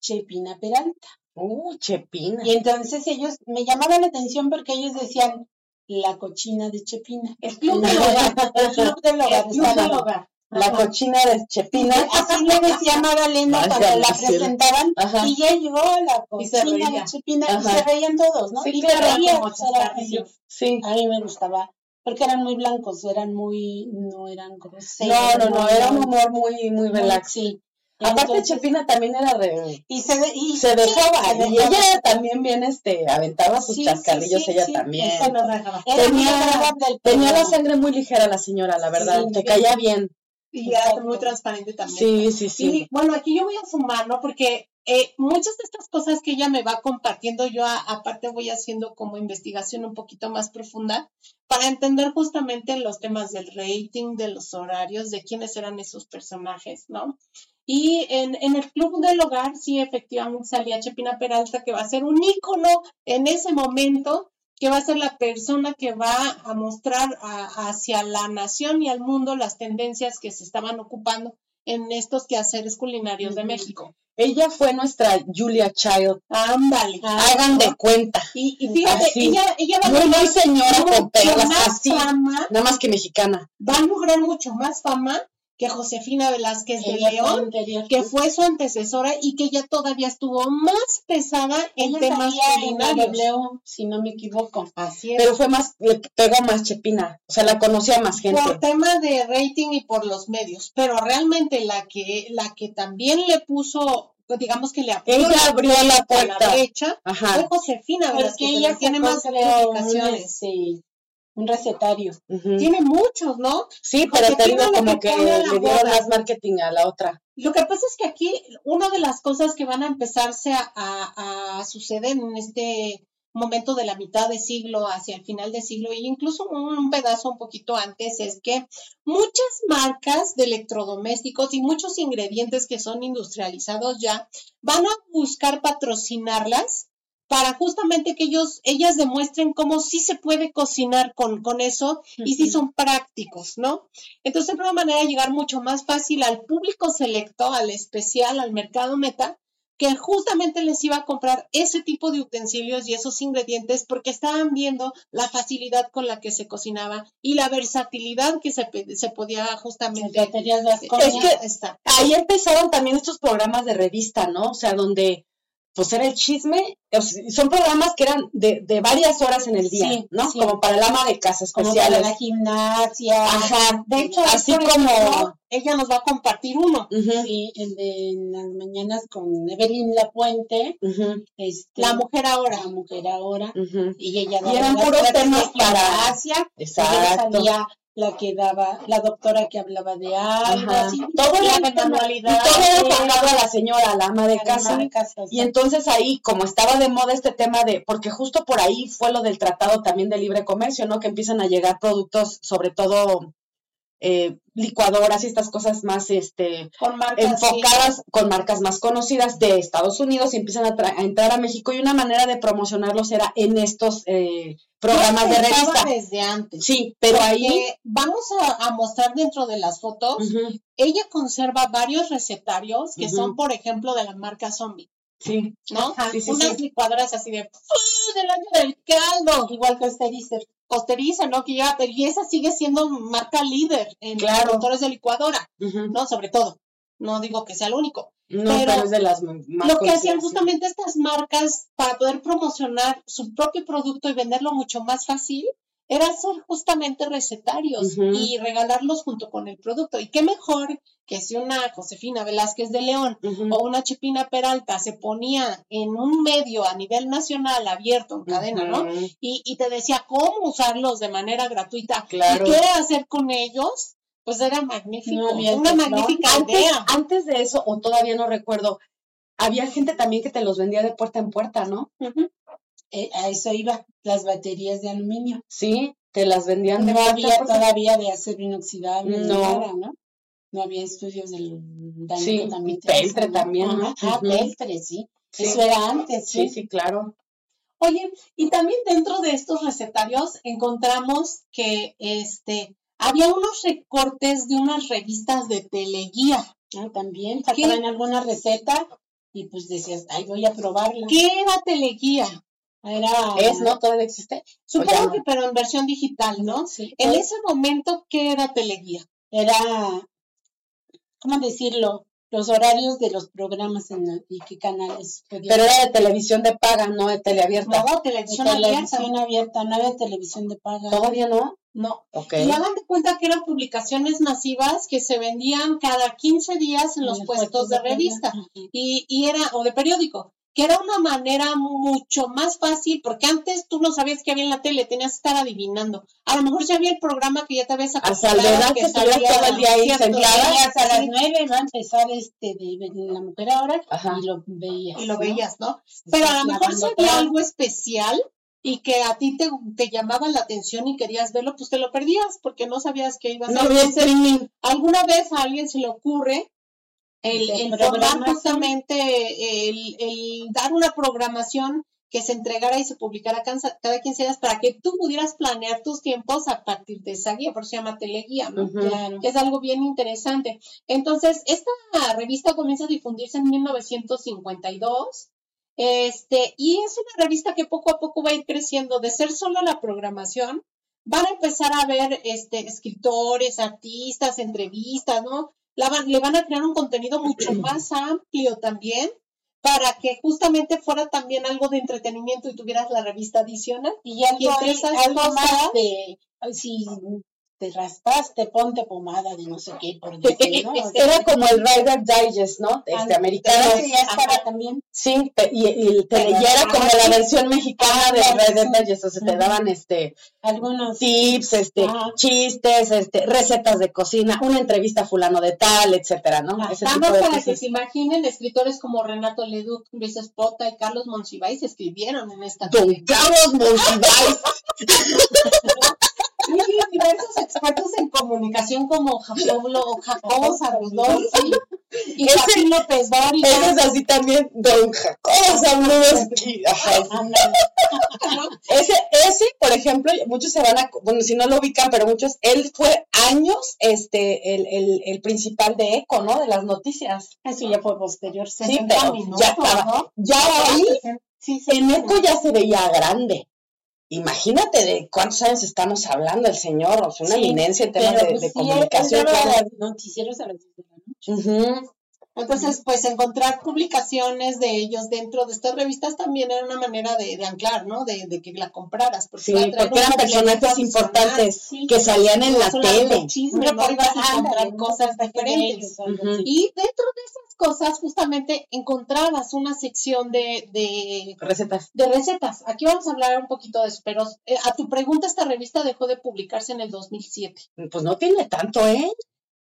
C: Chepina Peralta.
A: Uh, Chepina.
C: Y entonces ellos, me llamaban la atención porque ellos decían, la cochina de Chepina.
B: El club del hogar. El club del hogar.
A: La cochina de Chepina.
C: Así le decía Magdalena cuando la presentaban. Y ya llegó la cochina de Chepina y se reían todos, ¿no?
B: Sí,
C: y
B: claro,
C: reían.
A: Sí.
C: A mí me gustaba. Porque eran muy blancos, eran muy, no eran groseros.
A: No, no, no, era un humor muy, muy relax.
C: Sí.
A: Aparte Chepina también era re...
C: y se, y,
A: se dejaba y ella también bien este aventaba sus chascarrillos ella también tenía, tenía la sangre muy ligera la señora la verdad te caía bien
B: y era muy transparente también.
A: Sí, sí, sí.
B: Y bueno, aquí yo voy a sumar, ¿no? Porque eh, muchas de estas cosas que ella me va compartiendo, yo aparte voy haciendo como investigación un poquito más profunda para entender justamente los temas del rating, de los horarios, de quiénes eran esos personajes, ¿no? Y en, en, el Club del Hogar, sí, efectivamente salía Chepina Peralta, que va a ser un ícono en ese momento que va a ser la persona que va a mostrar hacia la nación y al mundo las tendencias que se estaban ocupando en estos quehaceres culinarios de México.
A: Ella fue nuestra Julia Child.
B: Ándale.
A: Hagan de cuenta.
B: Y, fíjate, ella, ella va
A: a lograr señora con así, nada más que mexicana.
B: Va a lograr mucho más fama que Josefina Velázquez de León, que fue su antecesora y que ya todavía estuvo más pesada en temas culinarios.
C: si no me equivoco.
B: Así es.
A: Pero fue más, le pegó más Chepina, o sea, la conocía más gente.
B: Por tema de rating y por los medios, pero realmente la que, la que también le puso digamos que le
A: abrió, ella abrió la puerta
B: la brecha fue Josefina Velázquez, que ella tiene más publicaciones.
C: Un recetario.
B: Tiene muchos, ¿no?
A: Sí, pero te digo como que, le dieron más marketing a la otra.
B: Lo que pasa es que aquí una de las cosas que van a empezarse a, suceder en este momento de la mitad de siglo hacia el final de siglo e incluso un, pedazo un poquito antes es que muchas marcas de electrodomésticos y muchos ingredientes que son industrializados ya van a buscar patrocinarlas para justamente que ellos, ellas demuestren cómo sí se puede cocinar con, con eso y sí son prácticos, ¿no? Entonces, de una manera de llegar mucho más fácil al público selecto, al especial, al mercado meta, que justamente les iba a comprar ese tipo de utensilios y esos ingredientes porque estaban viendo la facilidad con la que se cocinaba y la versatilidad que se, se podía justamente...
A: es que ahí empezaron también estos programas de revista, ¿no? O sea, donde pues era el chisme, son programas que eran de, de varias horas en el día,
C: Sí,
A: ¿no?
C: sí.
A: Como para el ama de casa
C: Como para
A: especiales.
C: la gimnasia.
A: Ajá,
B: De hecho,
A: así como...
B: ejemplo, ella nos va a compartir uno.
C: Sí, el de en las mañanas con Evelyn Lapuente,
A: ujú,
C: este,
B: La mujer ahora.
C: la mujer ahora,
A: ujú.
C: y ella
A: Y eran puros temas para-
C: ella
A: Exacto.
C: salía la que daba, la doctora que hablaba de algo, así.
A: Todo
B: La.
A: Y todo era a la señora, a la ama de
C: Era
A: casa.
C: ama de casa,
A: Y entonces ahí, como estaba de moda este tema de, porque justo por ahí fue lo del tratado también de libre comercio, ¿no? Que empiezan a llegar productos, sobre todo eh, licuadoras y estas cosas más, este,
B: Con marcas. sí.
A: enfocadas con marcas más conocidas de Estados Unidos y empiezan a, a entrar a México y una manera de promocionarlos era en estos eh, programas de revista.
B: desde antes.
A: Sí, pero ahí...
B: Vamos a, a mostrar dentro de las fotos, ella conserva varios recetarios que son, por ejemplo, de la marca Zombie,
A: sí,
B: ¿no?
A: Ajá, sí, sí,
B: Unas
A: sí.
B: licuadoras así de ¡uh! del año del caldo,
C: igual que Osterizer.
B: Posteriza, ¿no? Que ya, pero y esa sigue siendo marca líder en
A: Claro.
B: motores de licuadora. ¿no? Sobre todo. No digo que sea el único.
A: No,
B: Pero
A: de las más
B: Lo que hacían justamente estas marcas para poder promocionar su propio producto y venderlo mucho más fácil era hacer justamente recetarios y regalarlos junto con el producto. Y qué mejor que si una Josefina Velázquez de León o una Chepina Peralta se ponía en un medio a nivel nacional abierto en cadena, ¿no? Y, y te decía cómo usarlos de manera gratuita
A: Claro.
B: y qué hacer con ellos, pues era magnífico,
C: No
B: una magnífica
A: Antes,
B: idea.
A: antes de eso, o todavía no recuerdo, había gente también que te los vendía de puerta en puerta, ¿no?
C: Eh, a eso iba, las baterías de aluminio.
A: Sí, te las vendían de
C: No había todavía de acero inoxidable,
A: No.
C: nada, ¿no? No había estudios del daño
A: Sí,
C: que también Ah, peltre, sí.
A: Sí.
C: Eso era antes,
A: Sí,
C: sí.
A: sí, claro.
B: Oye, y también dentro de estos recetarios encontramos que este había unos recortes de unas revistas de teleguía.
C: Ah, también sacaban alguna receta y pues decías, ay, voy a probarla.
B: ¿Qué era teleguía?
C: Era,
A: ¿Es, no? ¿Todavía existe?
B: Supongo
A: no.
B: que pero en versión digital, ¿no?
C: Sí,
B: En ese momento, ¿qué era teleguía?
C: era, ¿cómo decirlo? Los horarios de los programas en la- y qué canales podían
A: Pero era de televisión de paga, no de teleabierta.
B: No,
C: de
B: televisión abierta.
C: no había televisión de paga.
A: ¿Todavía no?
B: No.
A: Ok.
B: Y hagan de cuenta que eran publicaciones masivas que se vendían cada 15 días en los puestos de revista. Y, y era, o de periódico, que era una manera mucho más fácil, porque antes tú no sabías qué había en la tele, tenías que estar adivinando. A lo mejor ya había el programa que ya te habías
A: A
B: acostumbrado que
A: que todo el día ahí sentada.
C: a las nueve va a empezar este de, de la mujer ahora
A: Ajá.
C: y lo veías.
B: y lo
C: ¿no?
B: veías, ¿no?
C: Estás
B: Pero a lo mejor si había algo especial y que a ti te, te llamaba la atención y querías verlo, pues te lo perdías porque no sabías que ibas
A: No
B: a ver.
A: streaming.
B: alguna vez a alguien se le ocurre el,
C: De
B: el justamente el, el dar una programación que se entregara y se publicara cada 15 días para que tú pudieras planear tus tiempos a partir de esa guía, por eso se llama teleguía, ¿no?
C: Claro.
B: Que es algo bien interesante. Entonces, esta revista comienza a difundirse en 1952. Este, y es una revista que poco a poco va a ir creciendo de ser solo la programación. Van a empezar a ver este, escritores, artistas, entrevistas, ¿no? La van- le van a crear un contenido mucho más amplio también para que justamente fuera también algo de entretenimiento y tuvieras la revista adicional.
C: Y algo,
B: Y entre
C: ahí-
B: esas
C: algo
B: cosas-
C: más de, si te raspaste, ponte pomada de no sé qué, por decir, ¿no? O sea,
A: Era como el Rider Digest, ¿no? Este,
C: Ah,
A: americano.
C: ese ya estaba
B: Ajá.
C: también.
A: Sí, pe- y, y el tele- ya era como la versión mexicana del Rider Digest, o sea, te daban este
C: Algunos.
A: tips, este,
C: Ajá.
A: chistes, este, recetas de cocina, una entrevista a fulano de tal, etcétera, ¿no? Ese
B: Nada
A: tipo de
B: para que se imaginen, escritores como Renato Leduc, Luis Espota y Carlos Monsiváis escribieron en esta
A: Don. Carlos Monsiváis.
B: Hay diversos expertos en comunicación como Jacobo, Jacobo Sarudolfi y
A: Ese-
B: Joaquín López Dóriga.
A: Ese es así también, Don Jacobo Zabludowski. Ajá. Ese, ese, por ejemplo, muchos se van a, bueno, si no lo ubican, pero muchos, él fue años este, el, el, el principal de ECO, ¿no? De las noticias.
C: Eso ya fue posterior.
A: Sí,
B: 60
A: pero
B: minutos,
A: ya estaba,
B: ¿no?
A: ya ahí,
B: Sí, sí,
A: en. ECO ya se veía grande. Imagínate de cuántos años estamos hablando el señor, o sea, una
C: Sí,
A: eminencia en temas de,
C: pues
A: de
C: sí, él- él
A: comunicación.
C: daba noticieros a las 10 de la noche.
A: Ujú.
B: Entonces, pues encontrar publicaciones de ellos dentro de estas revistas también era una manera de, de anclar, ¿no? De, de, que la compraras.
A: Porque sí, porque eran personajes importantes sí, que salían en la tele.
B: Chisme, ¿no? ibas a encontrar cosas diferentes. Uh -huh. Y dentro de esas cosas, justamente, encontrabas una sección de, de
A: recetas.
B: De recetas. Aquí vamos a hablar un poquito de eso, pero eh, a tu pregunta, esta revista dejó de publicarse en el 2007.
A: Pues no tiene tanto, ¿eh?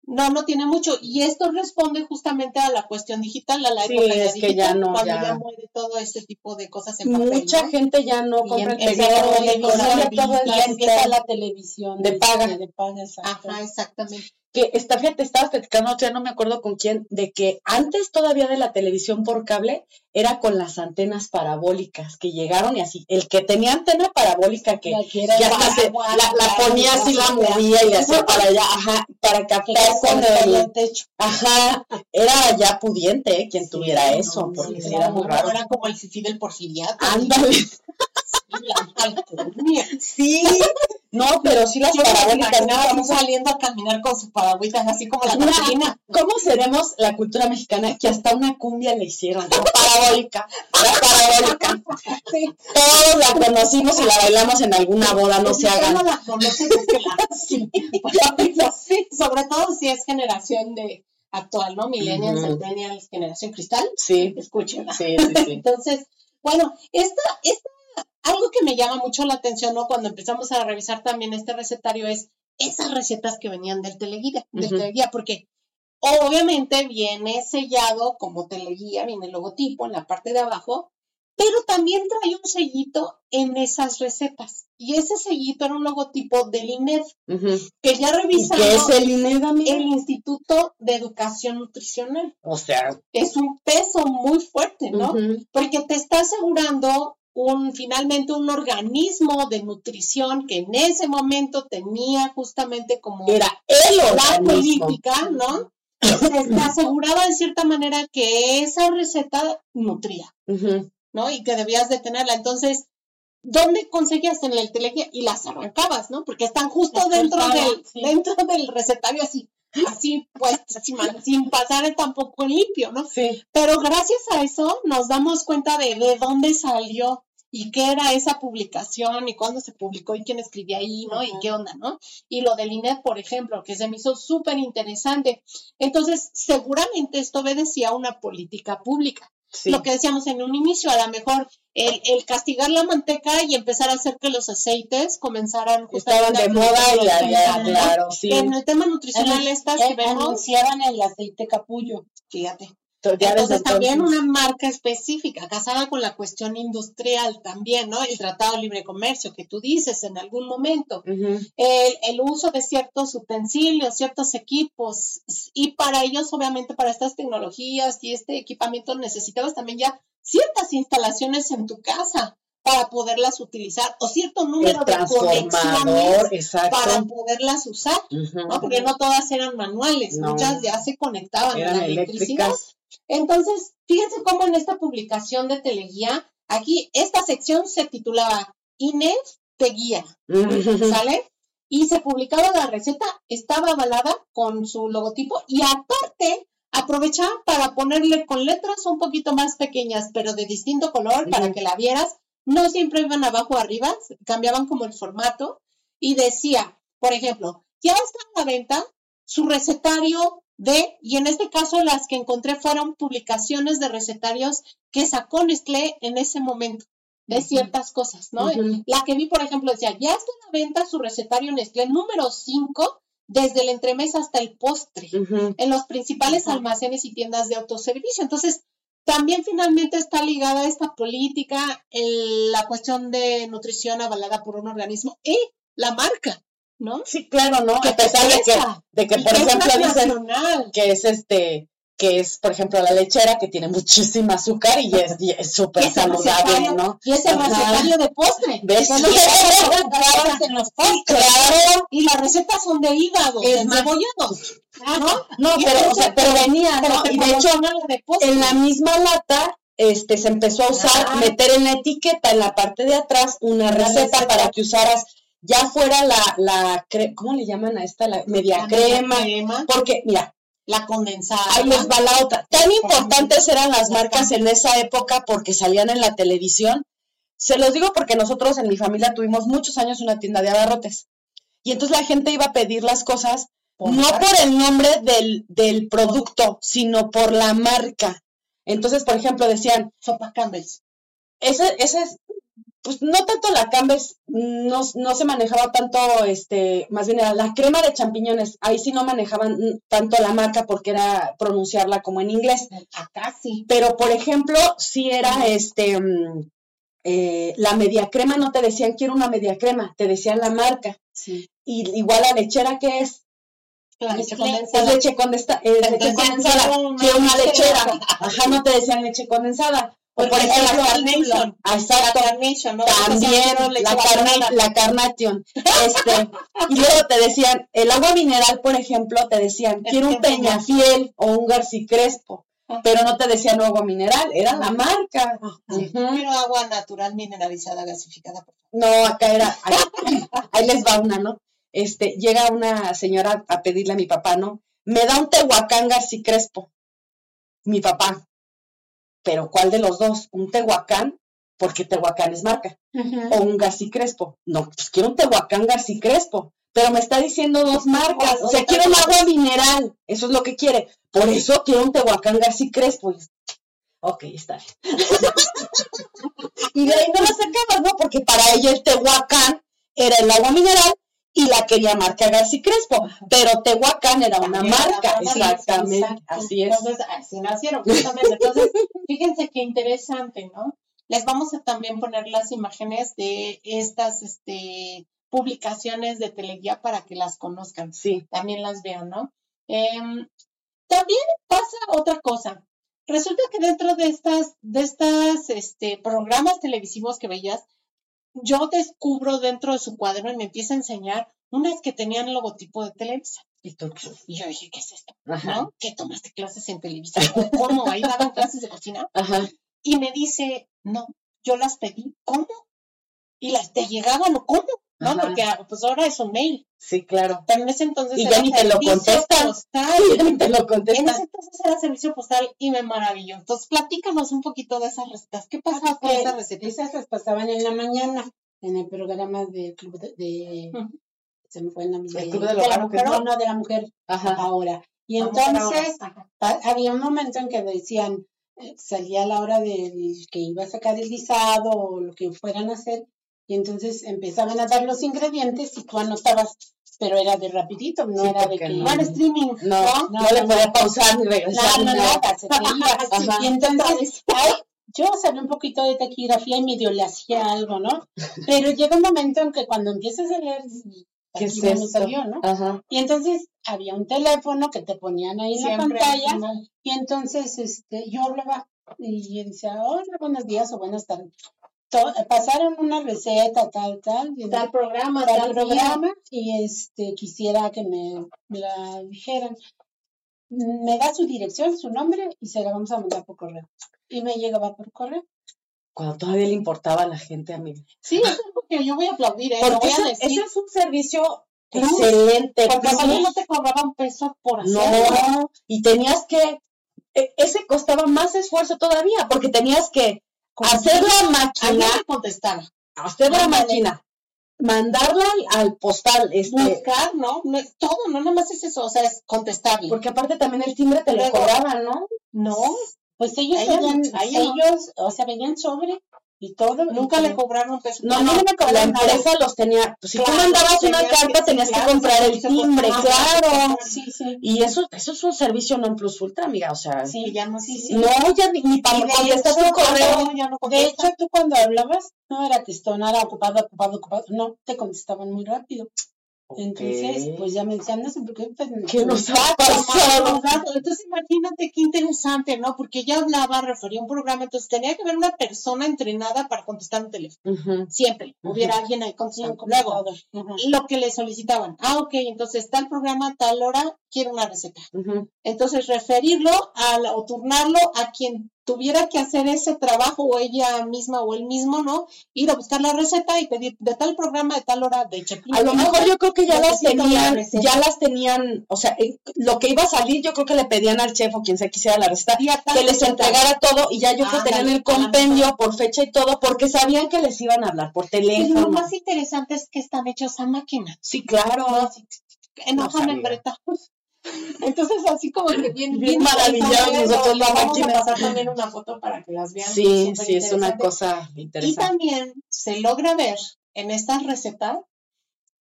B: No, no tiene mucho. Y esto responde justamente a la cuestión digital, a la
A: sí,
B: época
A: es
B: digital,
A: que ya no,
B: cuando
A: ya.
B: ya muere todo este tipo de cosas en papel.
A: Mucha
B: ¿no?
A: gente ya no compra el
B: televisión,
A: ya todo
C: Y
A: es
C: empieza la televisión.
A: De paga.
C: De paga, exacto.
B: Ajá, exactamente.
A: Que está, fíjate, estaba platicando, ya no me acuerdo con quién, de que antes todavía de la televisión por cable era con las antenas parabólicas que llegaron y así. El que tenía antena parabólica que ya se-
C: agua,
A: la, la ponía así, la movía y hacía para allá, ajá, para
C: que
A: captar con el,
C: al techo.
A: ajá, era ya pudiente ¿eh? quien
C: Sí,
A: tuviera
C: no,
A: eso,
C: no,
A: porque era muy raro.
B: Era como el fifí del porfiriato.
A: Ándale. Sí, no, pero sí las parabólicas, ¿no?
B: saliendo a caminar con su paragüitas, así como la Catrina.
A: ¿Cómo seremos la cultura mexicana que hasta una cumbia le hicieron? La parabólica, la parabólica.
B: Sí.
A: Todos la conocimos y la bailamos en alguna boda, no se hagan.
B: no la conoce, es que la- sí. Sí, sobre todo si es generación de actual, ¿no? Millennials. Centennials, generación cristal,
A: Sí,
B: escúchenla.
A: sí, sí, sí.
B: Entonces, bueno, esta, esta, algo que me llama mucho la atención, ¿no? Cuando empezamos a revisar también este recetario es esas recetas que venían del teleguía, del teleguía, porque obviamente viene sellado como teleguía, viene el logotipo en la parte de abajo, pero también trae un sellito en esas recetas. Y ese sellito era un logotipo del INED, que ya
A: ¿Y
B: revisando
A: qué es el INED, amiga?
B: el Instituto de Educación Nutricional.
A: O sea,
B: Es un peso muy fuerte, ¿no? porque te está asegurando un finalmente un organismo de nutrición que en ese momento tenía justamente como
A: era el
B: la política, ¿no? Se aseguraba de cierta manera que esa receta nutría. ¿no? Y que debías de tenerla. Entonces, ¿dónde conseguías en el teleguía? Y las arrancabas, ¿no? Porque están justo
C: Las
B: dentro
C: cortaban,
B: del,
C: sí.
B: dentro del recetario así, así pues, sin, sin pasar tampoco limpio, ¿no?
A: Sí.
B: Pero gracias a eso nos damos cuenta de, de dónde salió y qué era esa publicación y cuándo se publicó y quién escribía ahí, ¿no? Y qué onda, ¿no? Y lo del INED, por ejemplo, que se me hizo súper interesante. Entonces, seguramente esto obedecía a una política pública.
A: Sí.
B: Lo que decíamos en un inicio, a lo mejor el, el castigar la manteca y empezar a hacer que los aceites comenzaran
A: Estaban
B: justamente
A: de moda y ya, ya,
B: ¿no?
A: claro, sí.
B: En el tema nutricional, estas que vemos,
C: anunciaban el aceite capullo.
B: fíjate, Entonces también una marca específica, casada con la cuestión industrial también, ¿no? El Tratado de Libre Comercio que tú dices en algún momento, el, el uso de ciertos utensilios, ciertos equipos, y para ellos, obviamente, para estas tecnologías y este equipamiento necesitabas también ya ciertas instalaciones en tu casa para poderlas utilizar o cierto número de conexiones
A: exacto.
B: para poderlas usar. ¿no? Porque no todas eran manuales,
A: No.
B: muchas ya se conectaban a la electricidad. Entonces, fíjense cómo en esta publicación de Teleguía, aquí esta sección se titulaba Inés te guía. ¿sale? Y se publicaba la receta, estaba avalada con su logotipo y aparte aprovechaban para ponerle con letras un poquito más pequeñas, pero de distinto color para que la vieras. No siempre iban abajo o arriba, cambiaban como el formato y decía, por ejemplo, ya está a la venta su recetario de, y en este caso las que encontré fueron publicaciones de recetarios que sacó Nestlé en ese momento, de ciertas cosas, ¿no? La que vi, por ejemplo, decía, ya está a la venta su recetario Nestlé número 5, desde el entremesa hasta el postre, en los principales almacenes y tiendas de autoservicio. Entonces, también finalmente está ligada esta política, el- la cuestión de nutrición avalada por un organismo y la marca, ¿no?
A: Sí, claro, ¿no?
B: Que
A: A pesar de que, de que por ejemplo, dicen que es este, que es, por ejemplo, la lechera que tiene muchísima azúcar y es súper saludable, ¿no?
B: Y es el recetario de postre.
A: ¿Ves?
B: que es lo que encontrabas en los postres.
A: Claro.
B: Y las recetas son de hígado,
A: Es
B: de
A: más-
B: cebollados, ¿no?
A: No, pero, o sea, pero venía,
B: Pero
A: ¿no? Y de hecho,
B: de postre.
A: en la misma lata, este, se empezó a usar, meter en la etiqueta, en la parte de atrás, una
B: Una
A: receta
B: receta.
A: para que usaras ya fuera la, la, ¿cómo le llaman a esta? La media
B: La
A: crema.
B: crema.
A: Porque, mira,
B: La condensada.
A: Ahí les va la otra. Tan importantes eran las marcas en esa época porque salían en la televisión. Se los digo porque nosotros en mi familia tuvimos muchos años una tienda de abarrotes. Y entonces la gente iba a pedir las cosas no por el nombre del, del producto, sino por la marca. Entonces, por ejemplo, decían,
B: Sopa Campbell's.
A: ese, ese es, pues no tanto la Campbell's, no, no se manejaba tanto, este, más bien era la crema de champiñones, ahí sí no manejaban tanto la marca porque era pronunciarla como en inglés.
B: Acá sí.
A: Pero, por ejemplo, sí era este, mm, eh, la media crema, no te decían quiero una media crema, te decían la marca.
C: Sí.
A: Y igual la lechera que es,
B: La leche
C: Nestlé.
A: es
B: condensada.
A: leche, eh, leche condensada,
B: quiero una
A: lechera. Ajá, no te decían leche condensada. O por
B: Porque
A: ejemplo,
B: la Carnation.
A: Ah.
B: La Carnation, ¿no?
A: También la, carne, la carnation. Este, y luego te decían, el agua mineral, por ejemplo, te decían, quiero un Peñafiel o un Garci Crespo.
B: Ajá.
A: Pero no te decían agua mineral, era la marca.
B: Sí. Quiero agua natural mineralizada gasificada.
A: No, acá era, ahí, ahí les va una, ¿no? Este, llega una señora a pedirle a mi papá, ¿no? Me da un Tehuacán Garci Crespo. Mi papá. Pero ¿cuál de los dos? ¿Un Tehuacán? Porque Tehuacán es marca. O un Garci Crespo. No, pues quiero un Tehuacán Garci Crespo. Pero me está diciendo dos marcas. O sea, quiero un agua mineral. Eso es lo que quiere. Por eso quiero un Tehuacán Garci Crespo. Ok, está bien. y de ahí no la sacabas, ¿no? Porque para ella el Tehuacán era el agua mineral y la quería marca Garci Crespo. Pero Tehuacán era una
B: También era
A: marca.
B: una
A: Exactamente. Así es.
B: Entonces, así nacieron, justamente. Entonces, fíjense qué interesante, ¿no? Les vamos a también poner las imágenes de estas este, publicaciones de Teleguía para que las conozcan,
A: Sí.
B: también las vean, ¿no? Em, también pasa otra cosa. Resulta que dentro de estas, de estas este, programas televisivos que veías, yo descubro dentro de su cuaderno y me empieza a enseñar unas que tenían logotipo de Televisa.
A: Y tú,
B: Y yo dije, ¿qué es esto?
A: Ajá.
B: ¿No? ¿Qué tomaste clases en televisión? ¿O ¿Cómo? ¿Ahí daban clases de cocina?
A: Ajá.
B: Y me dice, no, yo las pedí. ¿Cómo? ¿Y las te llegaban o cómo? ¿No?
A: Ajá.
B: Porque pues ahora es un mail.
A: Sí, claro.
B: Pero en ese entonces
A: Y ya
B: era
A: ni te lo
B: servicio
A: contestan.
B: postal.
A: Te lo
B: En ese entonces era servicio postal y me maravilló. Entonces, platícanos un poquito de esas recetas. ¿Qué pasaba con esas recetas?
C: Esas las pasaban en la mañana en el programa del club de, de- se me fue el nombre
A: El
C: de,
A: Club
C: de la mujer,
A: ¿no?
C: no, no, de la mujer
A: Ajá.
C: ahora. Y
B: ahora.
C: entonces había un momento en que decían, eh, salía la hora del que iba a sacar el guisado o lo que fueran a hacer, y entonces empezaban a dar los ingredientes y tú anotabas, pero era de rapidito, no
A: Sí,
C: era de que...
A: no.
B: Era streaming.
A: No, no,
C: No,
A: le
C: no,
A: podía
C: no.
A: pausar ni regresar.
C: No,
A: nada.
C: se. Y entonces, ay, yo sabía un poquito de taquigrafía y medio le hacía algo, ¿no? Pero llega un momento en que cuando empiezas a leer,
A: ¿Qué es
C: no salió, ¿no?
A: Ajá.
C: Y entonces había un teléfono que te ponían ahí en la pantalla y entonces este, yo hablaba y decía, hola, buenos días o buenas tardes. To- pasaron una receta, tal, tal, y
B: Tal programa,
C: tal
B: tal
C: programa y este quisiera que me la dijeran. Me da su dirección, su nombre y se la vamos a mandar por correo. Y me llegaba por correo.
A: Cuando todavía le importaba a la gente, amiga.
B: Sí, eso es lo que yo voy a aplaudir, ¿eh?
A: Porque
B: voy a
A: ese,
B: decir.
A: ese es un servicio
B: Plus.
A: excelente.
B: Porque aparte no te cobraba un peso por hacerlo.
A: No, y tenías que, e- ese costaba más esfuerzo todavía, porque tenías que hacer la máquina,
B: contestaba.
A: hacer la máquina, mandarla al, al postal, este,
B: Buscar, ¿no? No es todo, no nada más es eso, o sea, es contestarle.
A: porque aparte también el timbre te lo cobraban, ¿no?
B: no,
C: Pues ellos
B: no.
C: ellos, o sea, venían sobre y todo.
B: nunca le cobraron un peso.
A: No,
B: mí
A: no,
B: me
A: la
B: cobraron nada.
A: empresa los tenía, pues si tú
B: Claro,
A: mandabas una carta
B: que-
A: tenías que comprar el timbre, claro.
C: Sí, sí.
A: Y eso, eso es un servicio non plus ultra, amiga, o sea,
C: Sí,
B: ya no
C: sí, sí.
A: no, ya ni, ni para contestar tu correo.
B: no, no
C: De hecho, tú cuando hablabas, no era que esto no era ocupado, ocupado, ocupado, no, te contestaban muy rápido. Entonces, pues ya me decían, no sé por qué. Pues,
A: ¿Qué nos ha
B: Pasado. Entonces imagínate qué interesante, ¿no? Porque ella hablaba, refería a un programa, entonces tenía que haber una persona entrenada para contestar un teléfono. Siempre hubiera alguien ahí
C: un
B: contestando. Luego.
C: Ujú.
B: lo que le solicitaban. Ah, ok, entonces tal programa, tal hora, quiero una receta. Entonces referirlo a o turnarlo a quien tuviera que hacer ese trabajo o ella misma o él mismo, ¿no? Ir a buscar la receta y pedir de tal programa, de tal hora, de Chepín.
A: A lo mejor yo creo que ya las
B: la
A: tenían,
B: receta.
A: ya las tenían, o sea, en- lo que iba a salir, yo creo que le pedían al chef o quien sea quisiera la receta, que les entregara todo y ya yo creo que tenían el
B: la
A: compendio por fecha y todo, porque sabían que les iban a hablar por
B: Y lo
A: teléfono.
B: más interesante es que están hechos a máquina.
A: Sí, claro.
B: enojan
A: sabía.
B: en breta. Entonces, así como que bien,
A: Bien
B: interesante,
A: nosotros la
B: Vamos a pasar también una foto para que las vean.
A: Sí, sí, es una
B: interesante.
A: cosa
B: Y
A: interesante.
B: también se logra ver en estas recetas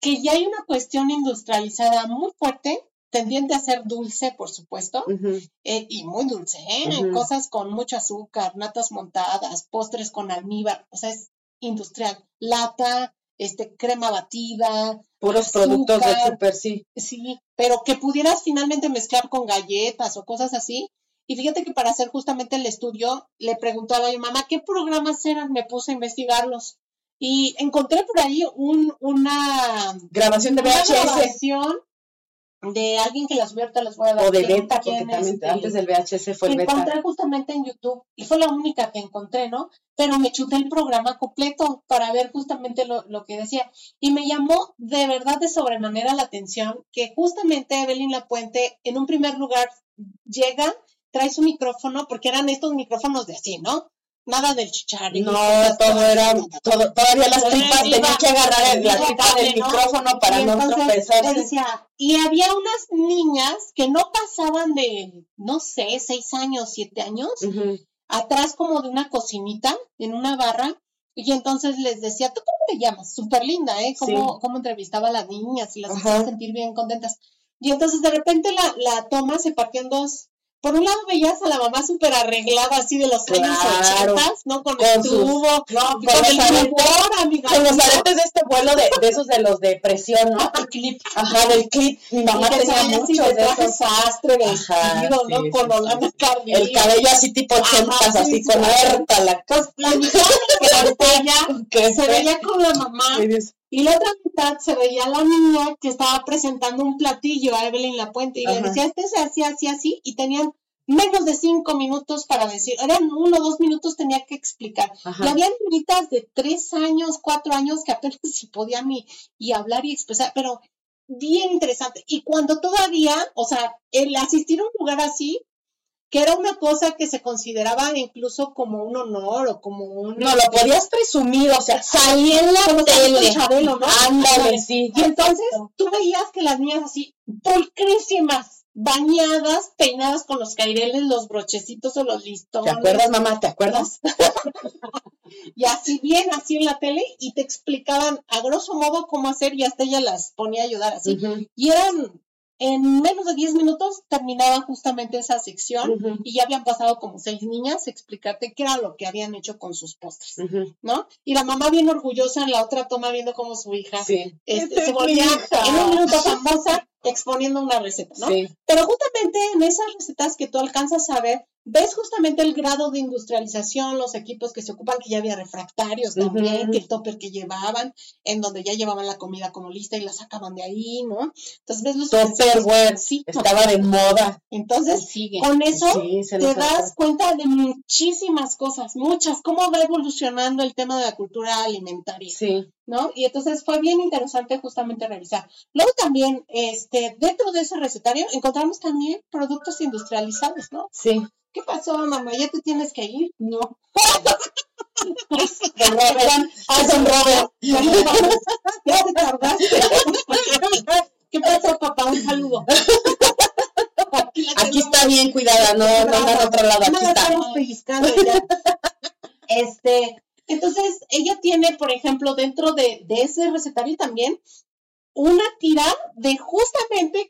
B: que ya hay una cuestión industrializada muy fuerte, tendiente a ser dulce, por supuesto, eh, y muy dulce, ¿eh? Cosas con mucho azúcar, natas montadas, postres con almíbar, o sea, es industrial. Lata, este, crema batida,
A: Puros productos de
B: azúcar,
A: súper, sí.
B: Sí, pero que pudieras finalmente mezclar con galletas o cosas así. Y fíjate que para hacer justamente el estudio, le preguntaba a mi mamá qué programas eran, me puse a investigarlos. Y encontré por ahí un, una,
A: Grabación de
B: una
A: VHS
B: grabación de alguien que las subió, ahorita les voy a dar.
A: o de beta, porque también
B: este,
A: antes del VHS fue el beta.
B: encontré justamente en YouTube y fue la única que encontré, ¿no? Pero me chuté el programa completo para ver justamente lo, lo que decía. Y me llamó de verdad de sobremanera la atención que justamente Evelyn Lapuente, en un primer lugar, llega, trae su micrófono, porque eran estos micrófonos de así, ¿no? Nada del chicharito.
A: No, todo era, todo, todavía las tripas, tenía que agarrar el- la tripa del
B: ¿no?
A: micrófono para
B: Y
A: no tropezarse.
B: decía, y había unas niñas que no pasaban de, no sé, seis años, siete años, atrás como de una cocinita, en una barra, y entonces les decía, ¿tú cómo te llamas? Súper linda, ¿eh? Cómo, cómo entrevistaba a las niñas y las hacía sentir bien contentas. Y entonces de repente la, la toma se partió en dos. Por un lado veías a la mamá súper arreglada, así de los años
A: Claro.
B: ochentas, ¿no? Con,
A: Con
B: el
A: sus-
B: tubo,
A: no, con
B: con, el rubor, amiga.
A: Con los aretes de este vuelo de, de esos de los de presión, ¿no?
B: El clip.
A: Ajá, del clip. Mi mamá
B: Y
A: tenía
B: así
A: muchos
B: de
A: esos.
B: sastre,
A: Ajá,
B: vestido, ¿no?
A: sí,
B: con
A: sí,
B: Olana
A: sí.
B: Carvilla.
A: El cabello así tipo ochentas, así
B: sí,
A: con la
B: Pues la mitad de la pantalla
A: que
B: se veía con la mamá y la otra mitad se veía la niña que estaba presentando un platillo a Evelyn Lapuente y le decía, este se hacía así, así, y tenían menos de cinco minutos para decir, eran uno o dos minutos tenía que explicar.
A: Ajá.
B: Y había niñitas de tres años, cuatro años que apenas si podían y, y hablar y expresar, pero bien interesante. Y cuando todavía, o sea, el asistir a un lugar así, que era una cosa que se consideraba incluso como un honor o como un...
A: No, lo podías presumir, o sea, salí en la tele.
B: Chabelo, ¿no?
A: Ándale, sí.
B: Y entonces tú veías que las niñas así, pulcrísimas, bañadas, peinadas con los caireles, los brochecitos o los
A: ¿Te
B: listones.
A: acuerdas, mamá? ¿Te acuerdas?
B: Y así bien, así en la tele, y te explicaban a grosso modo cómo hacer, y hasta ella las ponía a ayudar así. Y eran, en menos de 10 minutos terminaba justamente esa sección, y ya habían pasado como seis niñas, explicarte qué era lo que habían hecho con sus postres. ¿no? Y la mamá bien orgullosa en la otra toma viendo cómo su hija
A: Sí.
B: este, se volvía en un minuto famosa exponiendo una receta, ¿no?
A: Sí.
B: Pero justamente en esas recetas que tú alcanzas a ver, ves justamente el grado de industrialización, los equipos que se ocupan, que ya había refractarios también, que el topper que llevaban, en donde ya llevaban la comida como lista y la sacaban de ahí, ¿no? Entonces ves los
A: Tupperware.
B: Sí,
A: Estaba de moda.
B: entonces
C: sigue.
B: con eso
A: Sí,
B: te das cuenta de muchísimas cosas, muchas, cómo va evolucionando el tema de la cultura alimentaria.
A: Sí.
B: ¿No? Y entonces fue bien interesante justamente revisar. Luego también, este, dentro de ese recetario encontramos también productos industrializados, ¿no?
A: Sí.
B: ¿Qué pasó, mamá? ¿Ya te tienes que ir? No.
A: Don Robert. Ah, don Robert.
B: Ya te tardaste. ¿Qué pasó, papá? Un saludo. Aquí,
A: está bien cuidada, no, no
B: No la
A: está.
B: estamos pellizcando ya. Este, entonces, ella tiene, por ejemplo, dentro de, de ese recetario también, una tira de justamente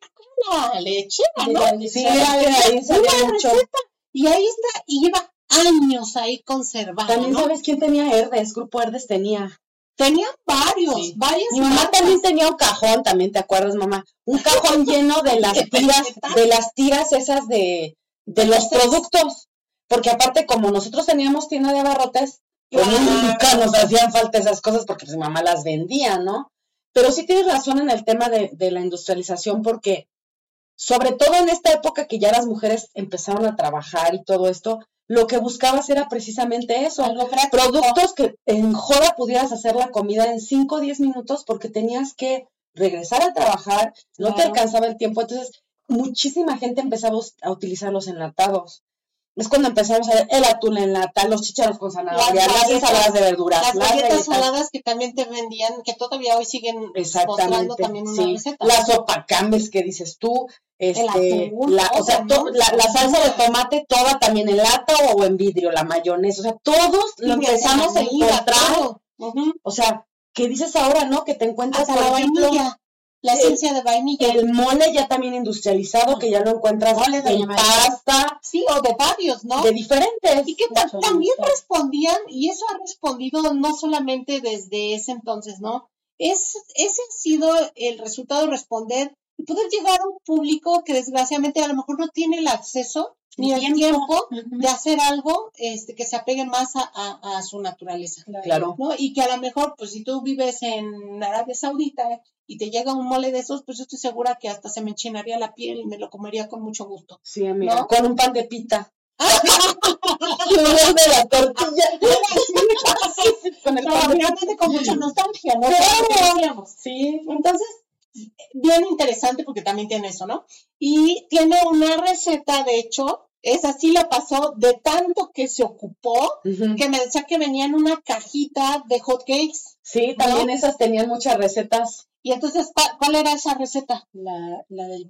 B: la leche,
C: De
B: ¿no?
C: la
A: Sí,
C: lechera.
A: ahí
B: Una
A: mucho.
B: receta. Y ahí está, y lleva años ahí conservada,
A: También
B: ¿no?
A: sabes quién tenía Herdes, Grupo Herdes tenía.
B: Tenían varios,
A: Sí.
B: varias
A: Mi mamá
B: marcas.
A: también tenía un cajón, también te acuerdas, mamá. Un cajón lleno de las tiras, de las tiras esas de, de los productos. Porque aparte, como nosotros teníamos tienda de abarrotes, pues nunca nos hacían falta esas cosas porque pues, mi mamá las vendía, ¿no? Pero sí tienes razón en el tema de, de la industrialización, porque sobre todo en esta época que ya las mujeres empezaron a trabajar y todo esto, lo que buscabas era precisamente eso. Productos que en joda pudieras hacer la comida en 5 o 10 minutos porque tenías que regresar a trabajar, no te alcanzaba el tiempo. Entonces, muchísima gente empezaba a utilizar los enlatados. Es cuando empezamos a ver el atún en lata, los chícharos con zanahoria,
B: Las
A: ensaladas de verduras,
B: Las
A: las
B: galletas
A: galletas.
B: saladas que también te vendían, que todavía hoy siguen mostrando también una
A: sí.
B: receta.
A: Las opacambes que dices tú, este,
B: atún,
A: la, o sea, to- la, la salsa de tomate toda también en lata o en vidrio, la mayonesa, o sea, todos lo empezamos a encontrar.
B: Ujú.
A: o sea, ¿qué dices ahora, no? Que te encuentras,
B: Hasta
A: por
B: la
A: ejemplo,
B: vainilla, la esencia de vainilla.
A: el mole ya también industrializado, que ya lo encuentras
C: Mole de
A: en pasta,
B: Sí, o de varios, ¿no?
A: de diferentes.
B: Y que ta-
C: Mucho
B: también respondían, y eso ha respondido no solamente desde ese entonces, ¿no? Es, ese ha sido el resultado de responder poder llegar a un público que desgraciadamente a lo mejor no tiene el acceso ni el
C: Tiempo.
B: de hacer algo este, que se apegue más a, a- a su naturaleza.
A: Claro.
B: ¿no? Y que a lo mejor, pues si tú vives en Arabia Saudita y te llega un mole de esos, pues yo estoy segura que hasta se me enchinaría la piel y me lo comería con mucho gusto.
A: Sí, amiga,
B: ¿No?
A: con un pan de pita. Y de la tortilla. con el
B: Pero
A: pan de
B: con mucha nostalgia, ¿no?
A: Claro. Sí.
B: Entonces, bien interesante porque también tiene eso, ¿no? Y tiene una receta, de hecho, esa sí la pasó de tanto que se ocupó, que me decía que venía en una cajita de hot cakes.
A: Sí, también esas tenían muchas recetas.
B: Y entonces, ¿cuál, era esa receta?
C: La, la del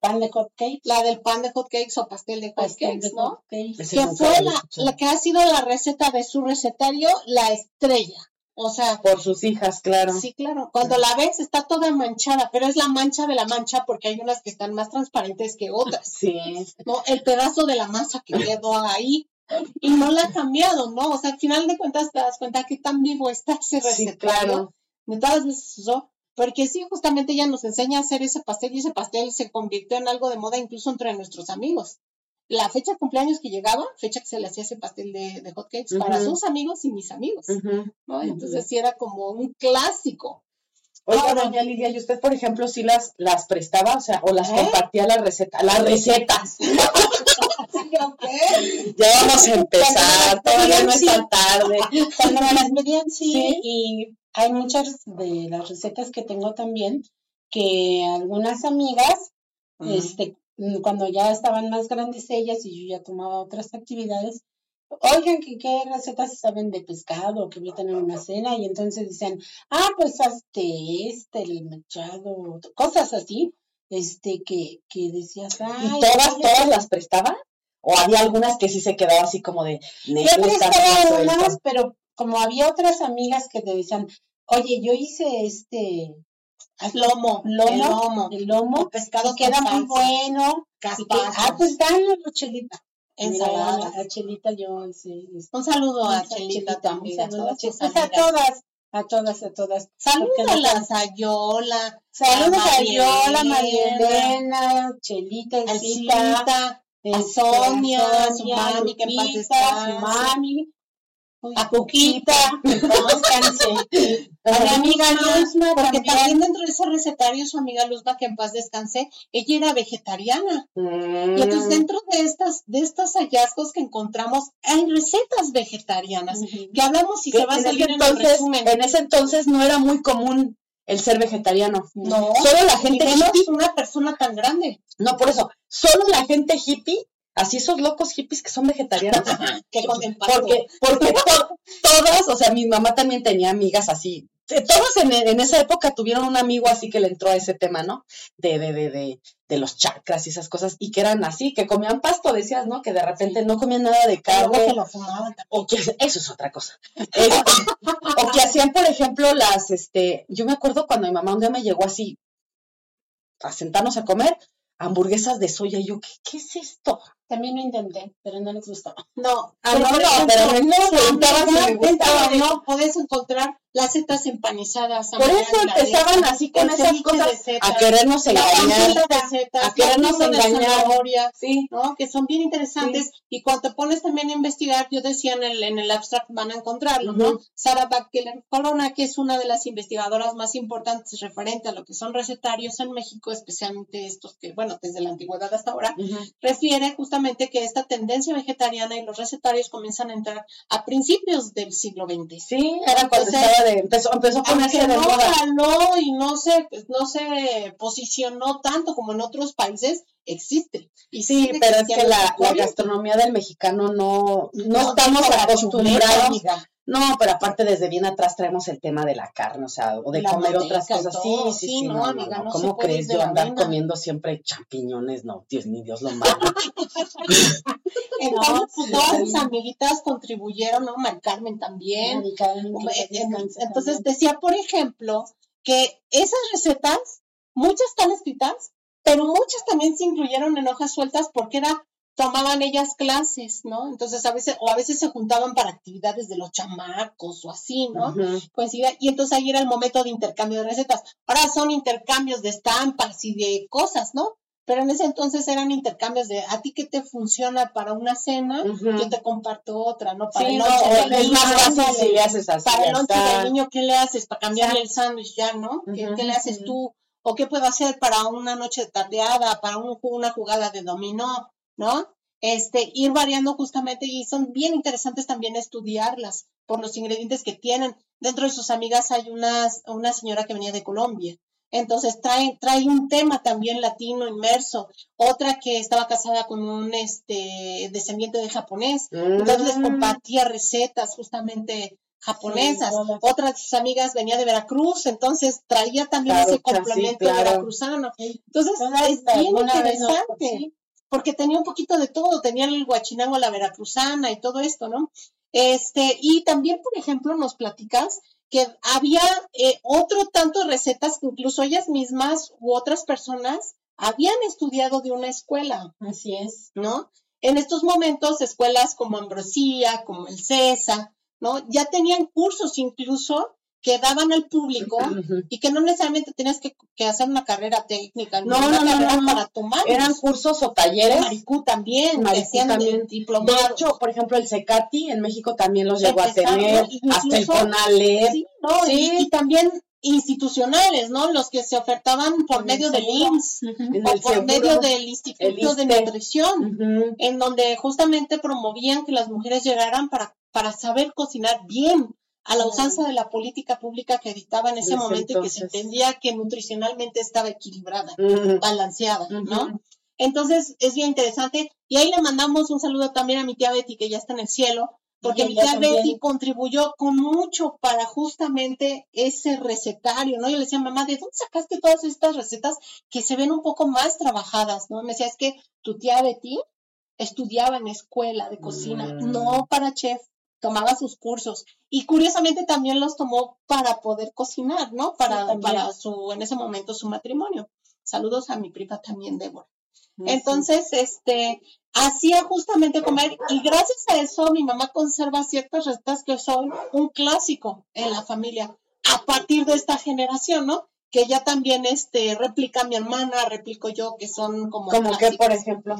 C: pan de hot cake.
B: La del pan de hot cakes o pastel de hot
C: pastel
B: cakes,
C: de
B: ¿no?
C: hot
B: Que fue la que ha sido la receta de su recetario, la estrella. O sea,
A: Por sus hijas, claro.
B: Sí, claro. Cuando la ves está toda manchada, pero es la mancha de la mancha porque hay unas que están más transparentes que otras,
A: Sí.
B: ¿no? El pedazo de la masa que quedó ahí y no la ha cambiado, ¿no? O sea, al final de cuentas te das cuenta que tan vivo está ese
A: Sí,
B: recetario.
A: claro.
B: De todas veces usó, porque sí, justamente ella nos enseña a hacer ese pastel y ese pastel se convirtió en algo de moda incluso entre nuestros amigos. La fecha de cumpleaños que llegaba, fecha que se le hacía ese pastel de, de hot cakes para sus amigos y mis amigos. Entonces sí era como un clásico.
A: Oiga,
B: Ahora-
A: doña Lidia, ¿y usted, por ejemplo, sí las, las prestaba, o sea, o las
B: ¿Eh?
A: compartía las recetas? Las recetas. Ya vamos a empezar, todavía no es tan tarde.
C: Cuando me las pedían, sí,
A: Sí.
C: y hay muchas de las recetas que tengo también que algunas amigas, este, cuando ya estaban más grandes ellas y yo ya tomaba otras actividades, oigan, ¿qué, qué recetas saben de pescado? Que voy a tener una cena, y entonces dicen, ah, pues hazte este, el mechado, cosas así, este, que, que decías, ay,
A: ¿Y todas, todas las prestaba? ¿O había algunas que sí se quedaba así como de... "Me
C: Yo prestaba
A: mucho
C: unas,
A: esto"?
C: pero como había otras amigas que te decían, oye, yo hice este
B: Lomo,
C: lomo,
B: el lomo,
C: el lomo,
B: o pescado
C: queda muy bueno. ah, pues dánoslo, Chelita.
B: ensaladas.
C: Mira, a Chelita yo este,
B: Un saludo a Chelita también, a todas
C: pues, a todas, a todas, a todas.
B: Salúdalas a Yola,
C: Saludos a
B: María
C: Yola, María
B: Elena,
C: Chelita,
B: a
C: Elcita,
B: Cita, a
C: este,
B: Sonia, a su mami, que en paz
C: su mami,
B: a
C: en paz descanse. A mi amiga Luzma
B: porque
C: también.
B: también dentro de ese recetario su amiga Luzma, que en paz descanse, ella era vegetariana.
A: Mm.
B: Y entonces dentro de estas, de estos hallazgos que encontramos, hay recetas vegetarianas,
C: Ujú.
B: que hablamos y se va a
A: en ese
B: salir en
A: entonces,
B: resumen.
A: en ese entonces no era muy común el ser vegetariano.
B: No,
A: Solo la gente
B: menos
A: hippie,
B: una persona tan grande
A: no por eso, solo la gente hippie, así esos locos hippies que son vegetarianos.
B: que
A: porque porque to- todas, o sea, mi mamá también tenía amigas así. Eh, Todos en, en esa época tuvieron un amigo así que le entró a ese tema, ¿no? De, de, de, de, de los chakras y esas cosas, y que eran así, que comían pasto, decías, ¿no? Que de repente no comían nada de
B: Que
A: carne,
B: lo fumaban
A: o que eso es otra cosa. Este, o que hacían, por ejemplo, las, este, yo me acuerdo cuando mi mamá un día me llegó así a sentarnos a comer hamburguesas de soya, y yo, ¿qué, qué es esto?
C: También lo intenté, pero no les gustó.
B: No,
A: Ah, no,
B: por
A: no, pero no
B: de
A: ¿no?
B: eso Puedes encontrar las setas empanizadas.
A: Por eso empezaban así con esas cosas a querernos engañar, a querernos engañar,
B: sí. ¿no? Que son bien interesantes y cuando te pones también a investigar, yo decía en el, en el abstract van a encontrarlo, ¿no? Sara Bakeler Corona, que es una de las investigadoras más importantes referente a lo que son recetarios en México, especialmente estos que, bueno, desde la antigüedad hasta ahora, refiere justamente que esta tendencia vegetariana y los recetarios comienzan a entrar a principios del siglo XX.
A: Sí, era cuando estaba empezó, empezó a ponerse de
B: no
A: moda.
B: y no se, no se posicionó tanto como en otros países, existe.
A: Y sí, pero es que la, gastronomía del mexicano no, no, estamos acostumbrados. No, pero aparte desde bien atrás traemos el tema de la carne, o sea, o de comer otras cosas. sí, sí, sí, no, amiga, no, ¿Cómo crees yo andar comiendo siempre champiñones? No, Dios ni Dios lo manda.
B: Entonces, pues, todas sus amiguitas contribuyeron, ¿no? Mar Carmen también. Entonces decía, por ejemplo, que esas recetas, muchas están escritas, pero muchas también se incluyeron en hojas sueltas porque era tomaban ellas clases, ¿no? Entonces a veces, o a veces se juntaban para actividades de los chamacos o así, ¿no? Pues y entonces ahí era el momento de intercambio de recetas. Ahora son intercambios de estampas y de cosas, ¿no? Pero en ese entonces eran intercambios de a ti qué te funciona para una cena, yo te comparto otra, ¿no?
A: Para el noche es más fácil si le haces así.
B: Para el noche del niño, ¿qué le haces? Para cambiarle el sándwich ya, ¿no? ¿Qué, le haces tú? ¿O qué puedo hacer para una noche de tardeada, para una jugada de dominó? ¿No? Este, ir variando justamente y son bien interesantes también estudiarlas por los ingredientes que tienen. Dentro de sus amigas hay una, una señora que venía de Colombia. Entonces trae, trae un tema también latino inmerso, otra que estaba casada con un este descendiente de japonés, entonces les mm. compartía recetas justamente japonesas. Otra de sus amigas venía de Veracruz, entonces traía también ese complemento veracruzano. Entonces es bien interesante porque tenía un poquito de todo, tenía el guachinango, la veracruzana y todo esto, ¿no? Este, y también, por ejemplo, nos platicas que había eh, otro tanto de recetas que incluso ellas mismas u otras personas habían estudiado de una escuela.
C: Así es.
B: ¿No? En estos momentos, escuelas como Ambrosía, como el CESA, ¿no? Ya tenían cursos incluso que daban al público y que no necesariamente tenías que, hacer una carrera técnica,
A: no, no, no, para tomar. Eran cursos o talleres.
B: Maricú también,
A: Maricú también. De hecho, por ejemplo, el CECATI en México también los llegó a tener, hasta el CONALEP.
B: Sí, no, Y, también institucionales, ¿no? Los que se ofertaban por medio del IMSS o por medio del Instituto de Nutrición, en donde justamente promovían que las mujeres llegaran para, para saber cocinar bien, a la usanza de la política pública que dictaba en ese momento y que se entendía que nutricionalmente estaba equilibrada, balanceada, ¿no? Entonces es bien interesante. Y ahí le mandamos un saludo también a mi tía Betty, que ya está en el cielo, porque mi tía Betty contribuyó con mucho para justamente ese recetario, ¿no? Yo le decía, mamá, ¿de dónde sacaste todas estas recetas que se ven un poco más trabajadas, ¿no? Me decía, es que tu tía Betty estudiaba en escuela de cocina, mm. no para chef, tomaba sus cursos y curiosamente también los tomó para poder cocinar, ¿no? Para, para su, en ese momento, su matrimonio. Saludos a mi prima también, Débora. Entonces, este, hacía justamente comer y gracias a eso mi mamá conserva ciertas recetas que son un clásico en la familia a partir de esta generación, ¿no? Que ya también, este, replica mi hermana, replico yo, que son como.
A: Como que, por ejemplo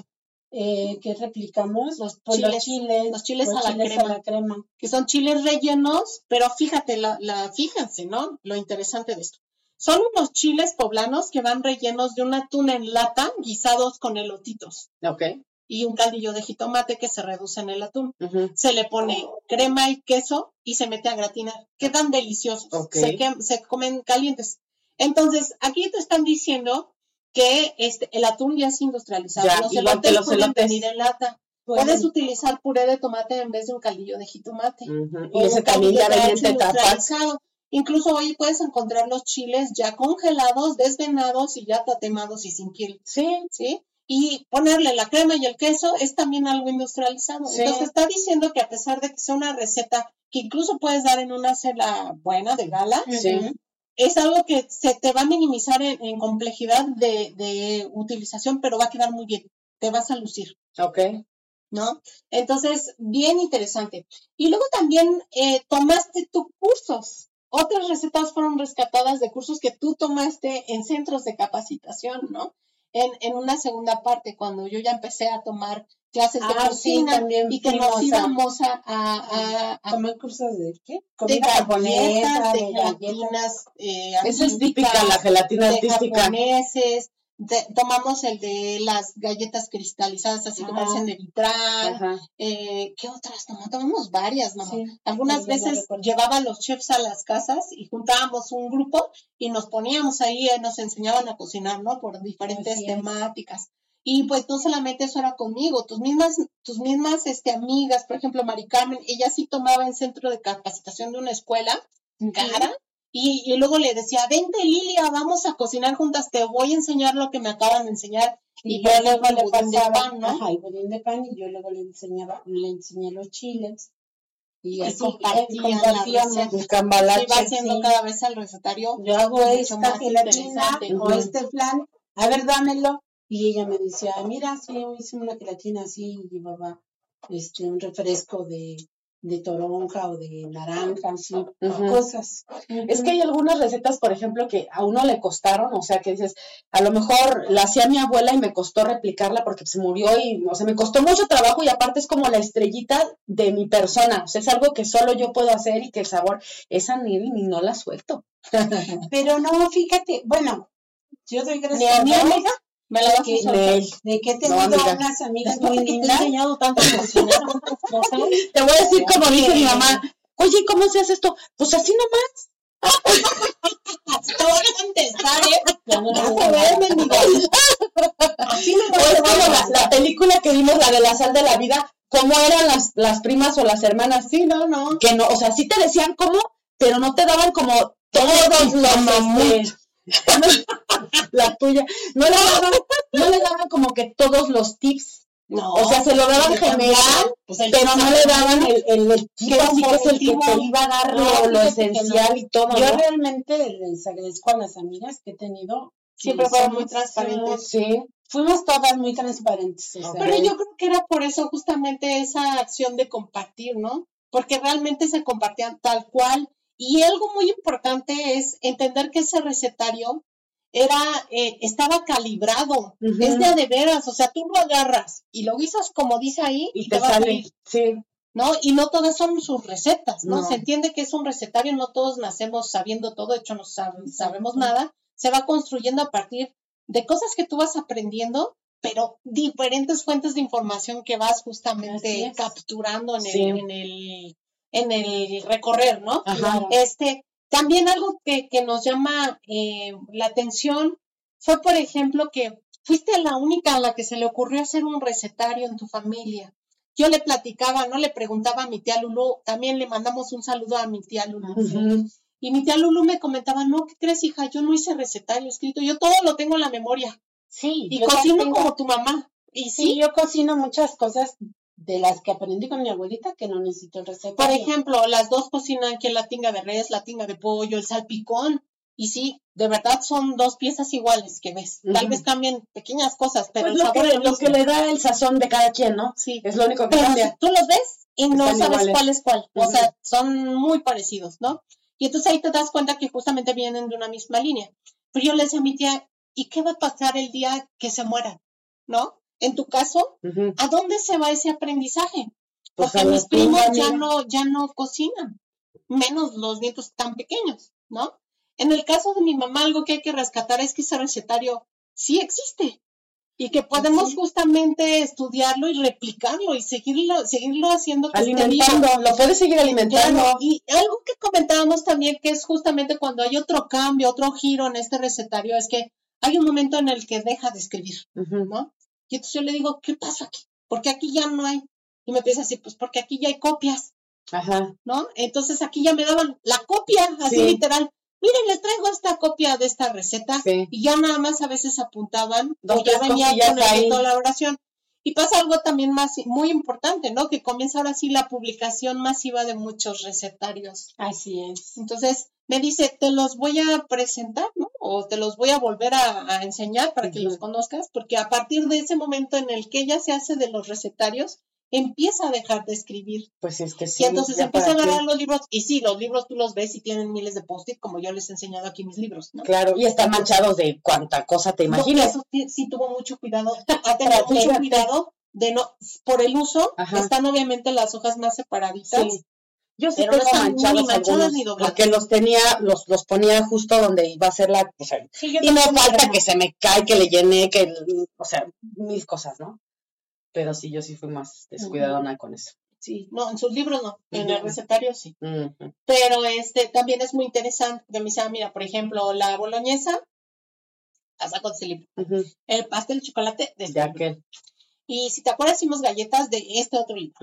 C: eh, que replicamos
B: los pues, chiles, los chiles, a, la crema, que son chiles rellenos, pero fíjate, la, la, fíjense, ¿no? Lo interesante de esto. Son unos chiles poblanos que van rellenos de un atún en lata, guisados con elotitos.
A: Ok.
B: Y un caldillo de jitomate que se reduce en el atún. Se le pone crema y queso y se mete a gratinar. Quedan deliciosos. Se, se comen calientes. Entonces, aquí te están diciendo que este, el atún ya es industrializado. los elotes pueden venir en lata. Puedes utilizar puré de tomate en vez de un caldillo de jitomate.
A: Y ese también ya viene
B: Incluso hoy puedes encontrar los chiles ya congelados, desvenados y ya tatemados y sin piel.
A: Sí.
B: ¿Sí? Y ponerle la crema y el queso es también algo industrializado. Entonces está diciendo que a pesar de que sea una receta que incluso puedes dar en una cena buena de gala, sí es algo que se te va a minimizar en, complejidad de, utilización, pero va a quedar muy bien, te vas a lucir.
A: Ok.
B: ¿No? Entonces, bien interesante. Y luego también eh, tomaste tus cursos. otras recetas fueron rescatadas de cursos que tú tomaste en centros de capacitación, ¿no? En, en una segunda parte, cuando yo ya empecé a tomar clases de
C: Ah, sí,
B: cocina
C: también
B: y que nos íbamos a, a, a-
C: ¿Tomar cursos de qué?
B: de galletas, de
C: de galletas.
B: gelatinas eh,
A: Esa es típica, la gelatina
B: de
A: artística.
B: japoneses, de- tomamos el de las galletas cristalizadas, así que
C: Ajá.
B: parecen de vitral. Eh, ¿Qué otras tomamos? Tomamos varias, mamá.
C: Sí,
B: Algunas
C: sí,
B: veces llevaba a los chefs a las casas y juntábamos un grupo y nos poníamos ahí, eh, nos enseñaban a cocinar, ¿no? Por diferentes
C: Así es.
B: temáticas. Y pues no solamente eso era conmigo, tus mismas, tus mismas este, amigas, por ejemplo, Mari Carmen, ella sí tomaba en centro de capacitación de una escuela cara y, y luego le decía, vente Lilia, vamos a cocinar juntas, te voy a enseñar lo que me acaban de enseñar.
C: Y
B: Y
C: yo luego le pasaba,
B: pan, ¿no?
C: ajá, el budín de pan, y yo luego le enseñaba, le enseñé los chiles. Y,
B: Y
C: así
B: compartían.
A: El cambalache.
B: iba haciendo
C: sí.
B: cada vez el recetario.
C: Yo hago esta gelatina o este flan, a ver, dámelo. Y ella me decía, mira, sí, yo hice una gelatina así, y llevaba este, un refresco de, de toronja o de naranja,
A: Ujú.
C: cosas.
A: Es que hay algunas recetas, por ejemplo, que a uno le costaron, o sea, que dices, a lo mejor la hacía mi abuela y me costó replicarla porque se murió y, o sea, me costó mucho trabajo y aparte es como la estrellita de mi persona, o sea, es algo que solo yo puedo hacer y que el sabor, esa ni, ni no la suelto.
C: Pero no, fíjate, bueno, yo doy gracias
B: a mi amiga me la vas a
C: de que he
A: No,
C: tenido
A: amiga.
C: unas amigas muy
B: te he enseñado tanto a cocinar, no sé.
A: Te voy a decir como dice mi mamá, oye, ¿cómo se hace esto? Pues así nomás.
B: Te voy a contestar, ¿eh?
C: No
B: Vas
C: lo
B: a
C: voy a
B: ver, mendiga. Así me
A: O es como la, la película que vimos, la de la sal de la vida, cómo eran las, las primas o las hermanas,
B: Sí, no, no.
A: que no, o sea, sí te decían cómo, pero no te daban como todos los la tuya, no le daban, no le daban como que todos los tips,
B: No.
A: o sea, se lo daban general,
B: Pues
A: pero no le daban el, el,
B: Que
A: es el que te iba a dar lo, lo esencial y todo,
C: Yo
A: ¿no?
C: realmente les agradezco a las amigas que he tenido.
B: Siempre fueron muy transparentes.
A: Sí,
C: Fuimos todas muy transparentes. o sea,
B: Pero yo creo que era por eso justamente esa acción de compartir, ¿no? Porque realmente se compartían tal cual. Y algo muy importante es entender que ese recetario era, eh, estaba calibrado,
A: Ujú.
B: es de a de veras, o sea, tú lo agarras y lo guisas como dice ahí
A: y te
B: va a
A: sale,
B: salir,
A: sí,
B: ¿no? Y no todas son sus recetas, ¿no?
A: No.
B: Se entiende que es un recetario, no todos nacemos sabiendo todo, de hecho no sab- sabemos nada, se va construyendo a partir de cosas que tú vas aprendiendo, pero diferentes fuentes de información que vas justamente capturando en el,
A: Sí.
B: en el, en el recorrer, ¿no?
A: Ajá.
B: Este, también algo que, que nos llama eh, la atención fue, por ejemplo, que fuiste la única a la que se le ocurrió hacer un recetario en tu familia. Yo le platicaba, ¿no? Le preguntaba a mi tía Lulu, también le mandamos un saludo a mi tía Lulu. Y mi tía Lulu me comentaba, no, ¿qué crees, hija? Yo no hice recetario escrito, yo todo lo tengo en la memoria.
C: sí,
B: Y cocino
C: tengo-
B: como tu mamá. Y
C: Sí,
B: sí,
C: yo cocino muchas cosas de las que aprendí con mi abuelita que no necesito el recetario.
B: por ejemplo, las dos cocinan que la tinga de res, la tinga de pollo, el salpicón. Y sí, de verdad son dos piezas iguales que ves. Tal vez cambien pequeñas cosas, pero
A: Pues
B: el
A: lo,
B: sabor
A: que, lo le da el sazón de cada quien, ¿no?
B: Sí.
A: Es lo único que
B: Pero
A: cambia.
B: tú los ves y no
A: Están
B: sabes
A: iguales.
B: cuál es cuál. O sea, son muy parecidos, ¿no? Y entonces ahí te das cuenta que justamente vienen de una misma línea. Pero yo le decía a mi tía, ¿y qué va a pasar el día que se mueran? ¿No? En tu caso. ¿a dónde se va ese aprendizaje?
A: Pues
B: Porque mis primos ya no, ya no cocinan, menos los nietos tan pequeños, ¿no? En el caso de mi mamá, algo que hay que rescatar es que ese recetario sí existe y que podemos
C: Sí.
B: justamente estudiarlo y replicarlo y seguirlo, seguirlo haciendo.
A: Alimentando, lo puedes seguir alimentando.
B: Claro, y algo que comentábamos también que es justamente cuando hay otro cambio, otro giro en este recetario, es que hay un momento en el que deja de escribir. ¿no? Y entonces yo le digo, ¿qué pasa aquí? Porque aquí ya no hay. Y me empieza así, pues porque aquí ya hay copias,
A: Ajá.
B: ¿no? Entonces aquí ya me daban la copia, así
A: Sí.
B: literal. Miren, les traigo esta copia de esta receta
A: Sí.
B: y ya nada más a veces apuntaban o ya venía con el
A: ahí.
B: Y pasa algo también más muy importante, ¿no? Que comienza ahora sí la publicación masiva de muchos recetarios.
C: Así es.
B: Entonces me dice, te los voy a presentar, ¿no? O te los voy a volver a, a enseñar para que los conozcas, porque a partir de ese momento en el que ella se hace de los recetarios, empieza a dejar de escribir.
A: Pues es que sí.
B: Y entonces empieza a agarrar los libros, y sí, los libros tú los ves y tienen miles de post-it, como yo les he enseñado aquí mis libros, ¿no?
A: Claro, y están manchados de cuánta cosa te
B: No,
A: imaginas.
B: eso sí, tuvo mucho cuidado, ha tenido mucho cuidado de no, por el uso,
A: Ajá.
B: están obviamente las hojas más separaditas.
A: Sí. Yo sí
B: Pero no
A: tengo
B: están ni
A: manchados
B: manchadas
A: algunos,
B: ni dobladas.
A: porque los tenía, los, los ponía justo donde iba a ser la, o sea,
B: Sí, yo
A: y no falta que se me cae, que le llené, que, o sea, mil cosas, ¿no? Pero sí, yo sí fui más descuidadona con eso.
B: Sí, no, en sus libros no, en el recetario sí. Pero este también es muy interesante, porque me dice, ah, mira, por ejemplo, la boloñesa, la saco de ese libro. El pastel de chocolate de este
A: De aquel.
B: Y si te acuerdas, hicimos galletas de este otro libro.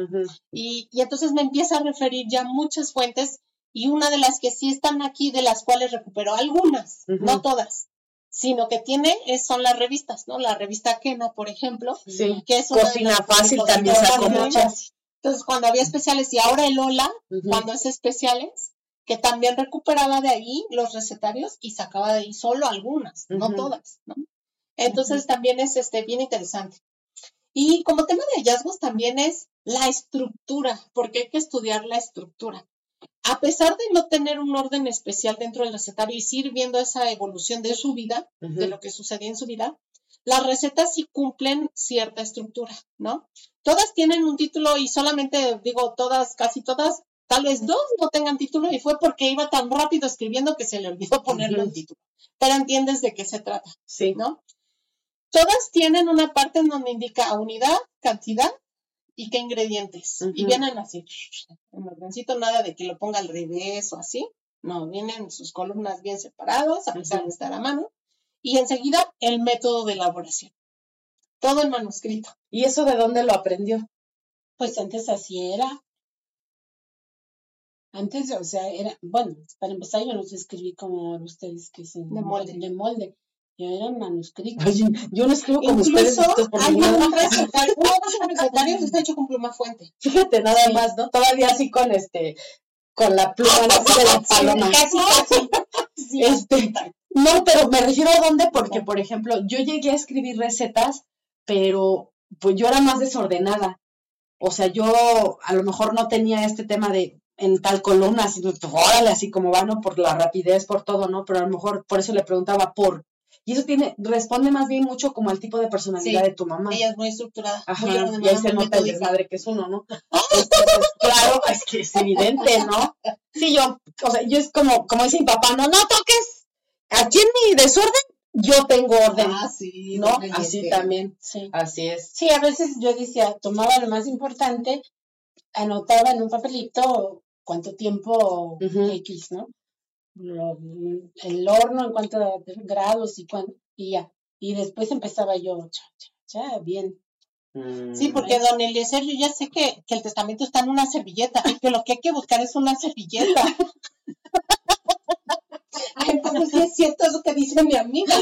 B: Y, y entonces me empieza a referir ya muchas fuentes y una de las que sí están aquí, de las cuales recuperó algunas, no todas, sino que tiene es, son las revistas, ¿no? La revista Kena, por ejemplo,
A: Sí.
B: que es una
A: Cocina fácil también sacó muchas.
B: Entonces, cuando había especiales y ahora el Ola, cuando es especiales, que también recuperaba de ahí los recetarios y sacaba de ahí solo algunas, no todas, ¿no? Entonces también es este bien interesante. Y como tema de hallazgos también es la estructura, porque hay que estudiar la estructura. A pesar de no tener un orden especial dentro del recetario y sí ir viendo esa evolución de su vida, de lo que sucedía en su vida, las recetas sí cumplen cierta estructura, ¿no? Todas tienen un título y solamente digo todas, casi todas, tal vez dos no tengan título y fue porque iba tan rápido escribiendo que se le olvidó ponerle un título. Pero entiendes de qué se trata,
A: Sí.
B: ¿no? Todas tienen una parte en donde indica unidad, cantidad y qué ingredientes. Y vienen así, en ordencito, nada de que lo ponga al revés o así. No, vienen sus columnas bien separadas, a pesar de estar a mano. Y enseguida el método de elaboración. Todo en manuscrito.
A: ¿Y eso de dónde lo aprendió?
C: Pues antes así era. Antes, o sea, era, bueno, para empezar yo no sé escribir como ustedes que se
B: De molde.
C: de molde. Yo era en manuscrito.
A: Ay, yo no escribo como ustedes.
B: Hay un está hecho con pluma fuente.
A: Fíjate, nada
B: Sí.
A: más, ¿no? Todavía así con este, con la pluma de la paloma.
B: Casi, casi. Sí,
A: Este, no, pero me refiero a dónde, porque, por ejemplo, yo llegué a escribir recetas, pero pues yo era más desordenada. O sea, yo a lo mejor no tenía este tema de en tal columna, así, órale, así como va, ¿no? Por la rapidez, por todo, ¿no? Pero a lo mejor por eso le preguntaba por. Y eso tiene, responde más bien mucho como al tipo de personalidad
B: Sí.
A: de tu mamá.
B: Ella es muy estructurada,
A: Ajá,
B: muy
A: y ahí se nota el desmadre que es uno, ¿no? Entonces, claro, es que es evidente, ¿no? Sí, yo, o sea, yo es como, como dice mi papá, no, no toques, aquí en mi desorden, yo tengo orden,
B: Ah, sí.
A: ¿no? Así
B: yete.
A: también,
C: Sí.
A: así es.
C: Sí, a veces yo decía, tomaba lo más importante, anotaba en un papelito cuánto tiempo. X, ¿no? Lo- el horno en cuántos grados y, cuán- y ya. Y después empezaba yo, cha, cha, cha, bien.
B: Sí, porque don Eliezer, yo ya sé que, que el testamento está en una servilleta que lo que hay que buscar es una servilleta. Ay, entonces sí es cierto eso que dice mi amiga.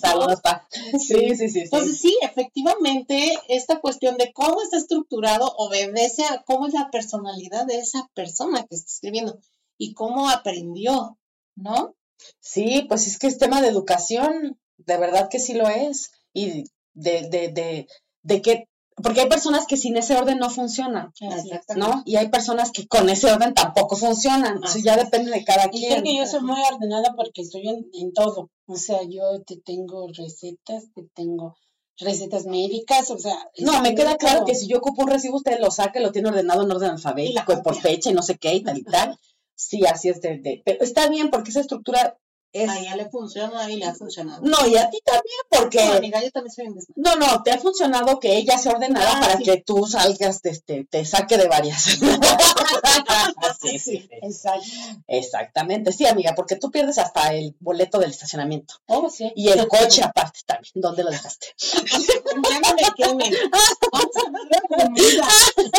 A: Saludos, pa. Sí, sí, sí, sí.
B: Entonces sí, efectivamente, esta cuestión de cómo está estructurado obedece a cómo es la personalidad de esa persona que está escribiendo y cómo aprendió, ¿no?
A: Sí, pues es que es tema de educación, de verdad que sí lo es. Y de, de, de, de que, porque hay personas que sin ese orden no funcionan. ¿no? Y hay personas que con ese orden tampoco funcionan. Eso
B: Así
A: ya depende de cada
C: Y
A: quien.
C: creo que yo soy muy ordenada porque estoy en, en todo. O sea, yo te tengo recetas, te tengo recetas médicas, o sea.
A: No, me queda claro que si yo ocupo un recibo, usted lo saca, lo tiene ordenado en orden alfabético, y por fecha y no sé qué y tal y tal. Sí, así es de, de- pero está bien porque esa estructura es...
B: A ella le funciona y le ha funcionado.
A: No, y a ti también porque...
B: No, amiga, yo también soy.
A: No, no, te ha funcionado que ella sea ordenada
B: Ah,
A: para
B: sí.
A: que tú salgas, de este, te saque de varias. sí, sí.
C: Exacto.
A: Exactamente, sí, amiga, porque tú pierdes hasta el boleto del estacionamiento.
C: Oh, sí.
A: Y el coche aparte también. ¿Dónde lo dejaste?
B: Ya no me quemen.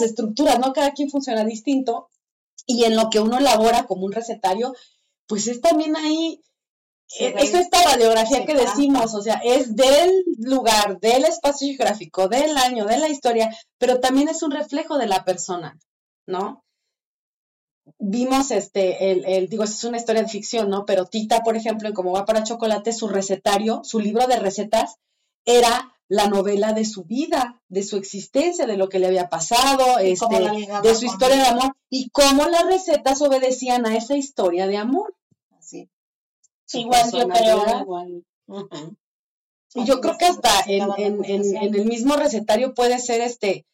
A: las estructuras, ¿no? Cada quien funciona distinto. Y en lo que uno elabora como un recetario, pues es también ahí, eh, es esta radiografía que decimos, o sea, es del lugar, del espacio geográfico, del año, de la historia, pero también es un reflejo de la persona, ¿no? Vimos este, el, el digo, es una historia de ficción, ¿no? Pero Tita, por ejemplo, en Cómo va para chocolate, su recetario, su libro de recetas, era la novela de su vida, de su existencia, de lo que le había pasado, este, de su historia de amor y cómo las recetas obedecían a esa historia de amor.
B: Así.
A: Su
C: Igual yo creo, igual.
A: Y yo creo que hasta en, en- en- en el mismo recetario puede ser este,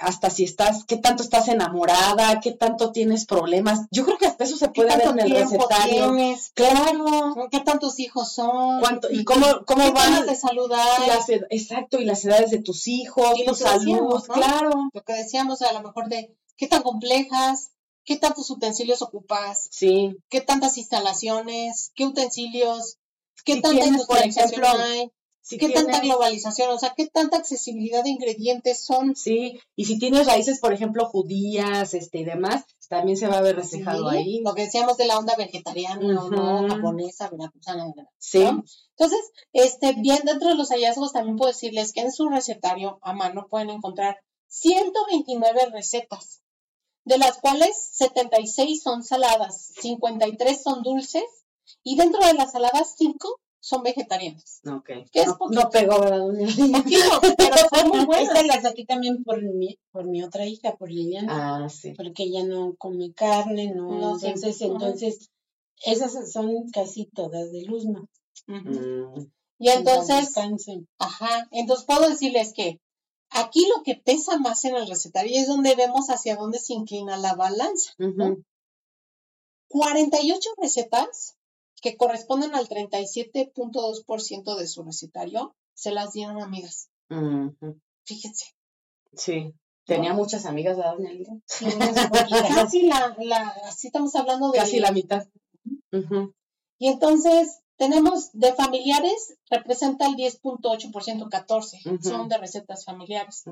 A: hasta si estás, qué tanto estás enamorada, qué tanto tienes problemas. Yo creo que hasta eso se
B: ¿Qué
A: puede ver en el recetario.
B: tienes?
A: Claro.
B: ¿Qué tantos hijos son?
A: ¿Cuánto, y cómo, cómo
B: ¿Qué
A: van
B: de saludar?
A: las exacto, y las edades de tus hijos,
B: Y lo
A: tu
B: que
A: salud,
B: decíamos, ¿no?
A: claro.
B: Lo que decíamos a lo mejor de qué tan complejas, qué tantos utensilios ocupas,
A: Sí,
B: qué tantas instalaciones, qué utensilios, qué
A: Si
B: tanta
A: tienes, por ejemplo,
B: hay,
A: si
B: qué tanta globalización, o sea, qué tanta accesibilidad de ingredientes son.
A: Sí, y si tienes raíces, por ejemplo, judías, este y demás, también se va a ver reflejado
B: Sí,
A: ahí.
B: Lo que decíamos de la onda vegetariana o no, japonesa, veracruzana, ¿verdad?
A: Sí,
B: ¿no? Entonces, este, bien dentro de los hallazgos también puedo decirles que en su recetario a mano pueden encontrar 129 recetas, de las cuales 76 son saladas, 53 son dulces y dentro de las saladas 5 son vegetarianas.
A: ok.
B: ¿Qué es
A: No,
B: poquito?
A: no pegó, ¿verdad, doña?
B: Poquito, pero son muy buenas.
C: Esta la saqué también por mi, por mi otra hija, por Liliana,
A: Ah, sí.
C: porque ella no come carne, no,
B: No, sí.
C: entonces,
B: Ajá.
C: entonces, esas son casi todas de Luzma.
A: Mm,
B: Y entonces,
C: Descansen.
B: Ajá, entonces puedo decirles que aquí lo que pesa más en el recetario es donde vemos hacia dónde se inclina la balanza.
A: ujú.
B: 48 recetas que corresponden al 37.2% de su recetario se las dieron amigas. Fíjense.
A: Sí. Tenía muchas amigas, ¿verdad, doña Lidia?
C: Sí.
B: Casi la, la, así estamos hablando de.
A: Casi la mitad.
B: Y entonces tenemos de familiares, representa el 10.8%, 14
A: Ujú.
B: son de recetas familiares.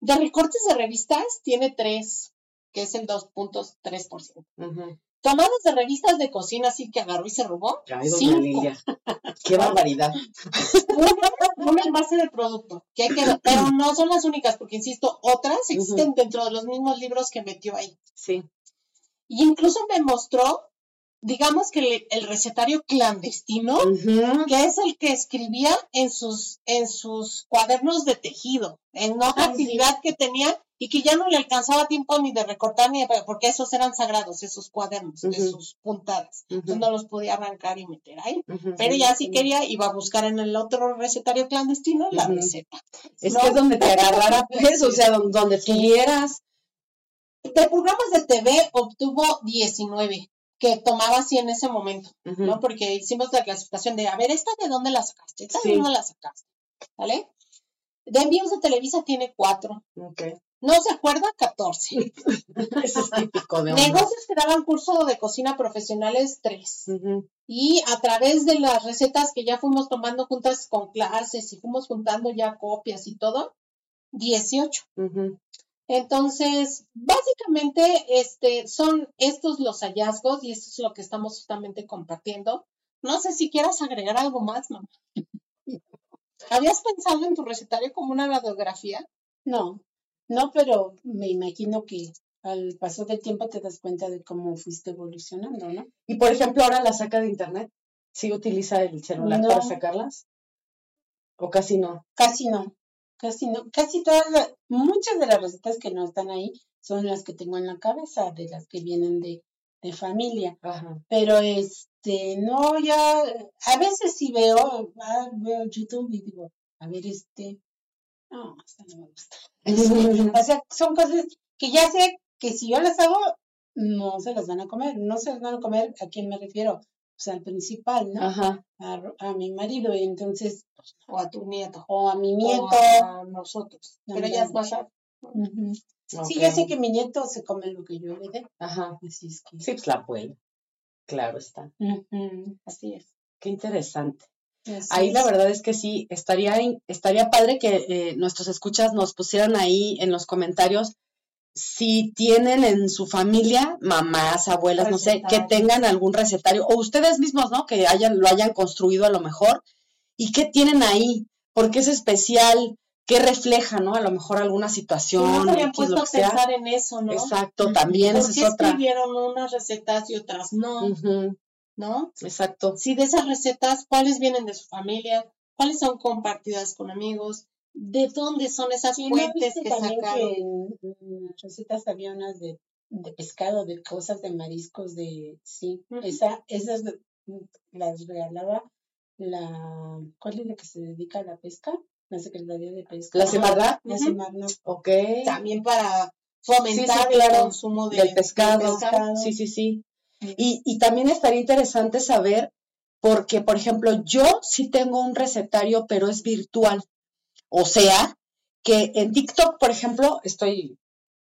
B: De recortes de revistas tiene 3, que es el 2.3%.
A: Ujú.
B: Tomadas de revistas de cocina, así que agarró y se robó.
A: Ay,
B: cinco.
A: Qué barbaridad.
B: Una, una en base de producto, que hay que ver, pero no son las únicas, porque insisto, otras existen dentro de los mismos libros que metió ahí.
A: Sí.
B: Y incluso me mostró, digamos que el, el recetario clandestino, que es el que escribía en sus, en sus cuadernos de tejido, en otra
C: sí.
B: actividad que tenía y que ya no le alcanzaba tiempo ni de recortar ni de, porque esos eran sagrados, esos cuadernos, de
A: Ujú.
B: sus puntadas. Entonces no los podía arrancar y meter ahí. Pero ya si quería, iba a buscar en el otro recetario clandestino la receta.
A: Es
B: ¿no?
A: que es donde te agarrara, pues, o sea, don- donde tuvieras.
B: De programas de TV obtuvo 19, que tomaba así en ese momento. ¿no? Porque hicimos la clasificación de, a ver, ¿esta de dónde la sacaste? ¿Esta
A: Sí.
B: de dónde la sacaste? ¿Vale? De envíos de Televisa tiene 4.
A: Ok.
B: No se acuerda, 14.
A: Eso es típico de.
B: Negocios que daban curso de cocina profesionales, 3.
A: Ujú.
B: Y a través de las recetas que ya fuimos tomando juntas con clases y fuimos juntando ya copias y todo, 18.
A: Ujú.
B: Entonces, básicamente, este, son estos los hallazgos y esto es lo que estamos justamente compartiendo. No sé si quieras agregar algo más, mamá. ¿Habías pensado en tu recetario como una radiografía?
C: No, no, pero me imagino que al paso del tiempo te das cuenta de cómo fuiste evolucionando, ¿no?
A: Y por ejemplo, ahora la saca de internet. ¿Sí utiliza el celular
C: No.
A: para sacarlas? ¿O casi no?
C: Casi no, casi no, casi todas, las- muchas de las recetas que no están ahí son las que tengo en la cabeza, de las que vienen de, de familia.
A: Ajá.
C: Pero este, no, ya, a veces sí veo, ah, veo YouTube y digo, a ver, este, no, esta no me gusta. O sea, son cosas que ya sé que si yo las hago, no se las van a comer. No se las van a comer, ¿a quién me refiero? Pues al principal, ¿no?
A: Ajá.
C: A, a mi marido, y entonces,
B: ¿O a tu nieto?
C: o a mi
B: ¿O
C: nieto.
B: a nosotros? Pero ya es más.
C: Sí, ya sé que mi nieto se come lo que yo le dé.
A: Ajá.
C: Así es que.
A: Sí, pues la abuela. Claro está.
C: Ujú,
B: Así es.
A: Qué interesante.
C: Así
A: Ahí la verdad es que sí, estaría, estaría padre que eh, nuestros escuchas nos pusieran ahí en los comentarios si tienen en su familia mamás, abuelas, no sé, que tengan algún recetario, o ustedes mismos, ¿no? Que hayan, lo hayan construido a lo mejor, y qué tienen ahí, porque es especial, qué refleja, ¿no? A lo mejor alguna
B: Si
A: situación,
B: no se habían
A: X,
B: puesto a pensar en eso, ¿no?
A: Exacto, también
B: ¿Por
A: esa
B: qué
A: es otra.
B: escribieron unas recetas y otras no? ¿No?
A: Exacto.
B: Si de esas recetas, ¿cuáles vienen de su familia? cuáles son compartidas con amigos, de dónde son esas
C: Sí, ¿no
B: fuentes que sacaron.
C: que en, recetas había unas de, de pescado, de cosas de mariscos, de sí, esa, esas de- las regalaba la, ¿cuál es la que se dedica a la pesca? La Secretaría de Pesca.
A: ¿La Semarnat?
C: La
B: Ujú.
C: Semarnat.
A: Ok.
B: También para fomentar
A: Sí, sí, claro,
B: el consumo de,
A: del pescado.
B: del pescado.
A: Sí, sí, sí. Y, y también estaría interesante saber, porque, por ejemplo, yo sí tengo un recetario, pero es virtual. O sea, que en TikTok, por ejemplo, estoy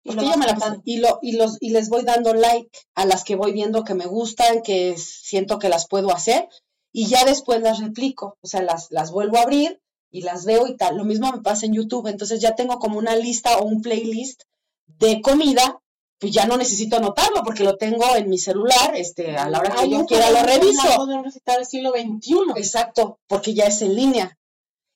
B: Y
A: Porque
B: lo
A: la y, lo, y, los, y les voy dando like a las que voy viendo que me gustan, que siento que las puedo hacer, y ya después las replico, o sea, las, las vuelvo a abrir y las veo y tal. Lo mismo me pasa en YouTube, entonces ya tengo como una lista o un playlist de comida, pues ya no necesito anotarlo porque lo tengo en mi celular, este, a la hora que
B: Ay,
A: yo quiera lo reviso.
B: un recetar del siglo XXI.
A: Exacto, porque ya es en línea.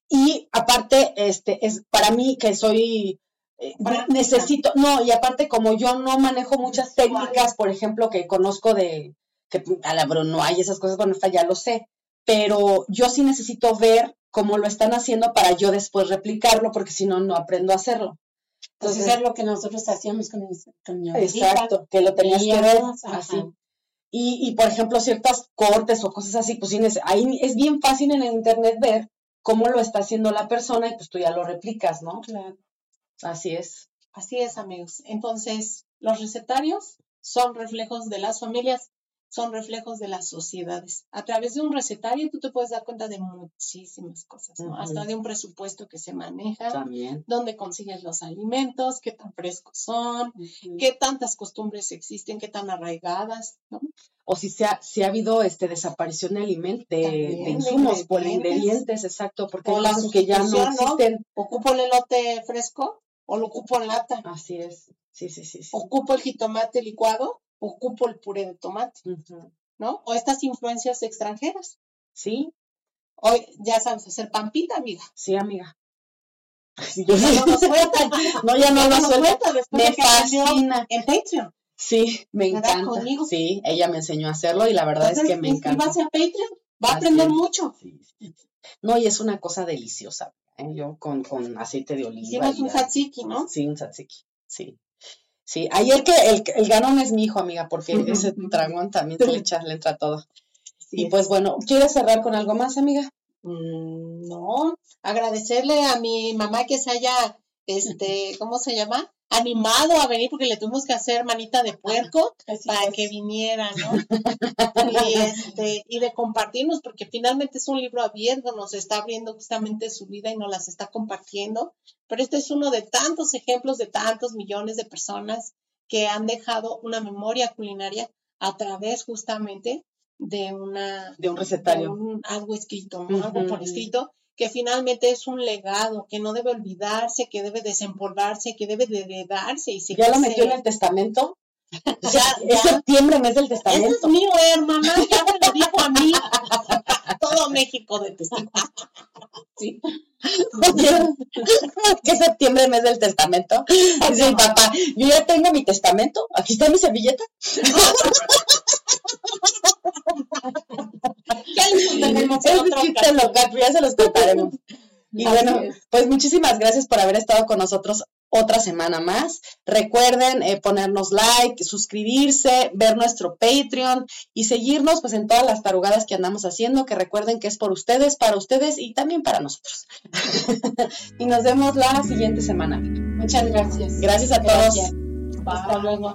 A: Y aparte, este, es para mí que soy, eh, necesito, no, y aparte como yo no manejo muchas técnicas, por ejemplo, que conozco de, que a la Bruno hay esas cosas, bueno, esta ya lo sé, pero yo sí necesito ver cómo lo están haciendo para yo después replicarlo, porque si no, no aprendo a hacerlo.
C: Entonces,
A: Entonces,
C: es lo que nosotros hacíamos con, mis- con mi abuelita.
A: exacto, que lo tenías que ver así. Y, y, por ejemplo, ciertas cortes o cosas así, pues ahí es bien fácil en el internet ver cómo lo está haciendo la persona y pues tú ya lo replicas, ¿no?
C: Claro.
A: Así es.
B: Así es, amigos. Entonces, los recetarios son reflejos de las familias, son reflejos de las sociedades. A través de un recetario tú te puedes dar cuenta de muchísimas cosas, ¿no? Hasta de un presupuesto que se maneja,
A: También.
B: dónde consigues los alimentos, qué tan frescos son, qué tantas costumbres existen, qué tan arraigadas, ¿no?
A: O si se ha, si ha habido este desaparición de alimentos, de, de insumos, por
B: ingredientes.
A: exacto, porque hay
B: la
A: cosas que ya no existen.
B: Ocupo el elote fresco o lo ocupo en lata,
A: Así es. Sí, sí, sí, sí.
B: ocupo el jitomate licuado, ocupo el puré de tomate. ¿no? O estas influencias extranjeras.
A: Sí,
B: Hoy ya sabes hacer pampita, amiga.
A: sí, amiga. Sí, yo
B: Ya no nos.
A: No, ya no lo
B: nos
A: suelta.
B: sueltan después
A: Me fascina.
B: En Patreon.
A: Sí, me encanta.
B: Conmigo.
A: Sí, ella me enseñó a hacerlo y la verdad es que me encanta.
B: a Patreon. Va a aprender mucho.
A: Sí. No, y es una cosa deliciosa. ¿eh? Yo con, con aceite de oliva.
B: Hicimos
A: y
B: un tzatziki, ¿no?
A: Sí, un tzatziki. Sí. Sí, ayer que el, el ganón es mi hijo, amiga, porque ese dragón también se le echa, le entra todo. y
B: es.
A: pues bueno, ¿quieres cerrar con algo más, amiga?
B: Mm, no, agradecerle a mi mamá que se haya, este, ¿cómo se llama? Animado a venir porque le tuvimos que hacer manita de puerco
C: Así
B: para
C: es.
B: que viniera, ¿no? Y este, y de compartirnos, porque finalmente es un libro abierto, nos está abriendo justamente su vida y nos las está compartiendo. Pero este es uno de tantos ejemplos de tantos millones de personas que han dejado una memoria culinaria a través justamente de una
A: De un
B: de
A: recetario.
B: un- algo escrito, ¿no? Algo por escrito, que finalmente es un legado, que no debe olvidarse, que debe desempolvarse, que debe de heredarse y se
A: ¿Ya lo metió en el testamento?
B: Ya,
A: Es septiembre, mes del
B: Ese es
A: testamento.
B: mío, hermana, ya me lo dijo a mí. Todo México de testigo. Sí.
A: ¿Qué septiembre, mes del testamento? Dice mi papá, yo ya tengo mi testamento, aquí está mi servilleta.
B: Ya en
A: Es chiste local, ya se los contaremos. Y
C: Así
A: bueno,
C: es.
A: pues muchísimas gracias por haber estado con nosotros otra semana más. Recuerden eh, ponernos like, suscribirse, ver nuestro Patreon y seguirnos pues en todas las tarugadas que andamos haciendo, que recuerden que es por ustedes, para ustedes y también para nosotros. y nos vemos la siguiente semana.
C: Muchas gracias.
A: Gracias a todos.
C: Hasta luego.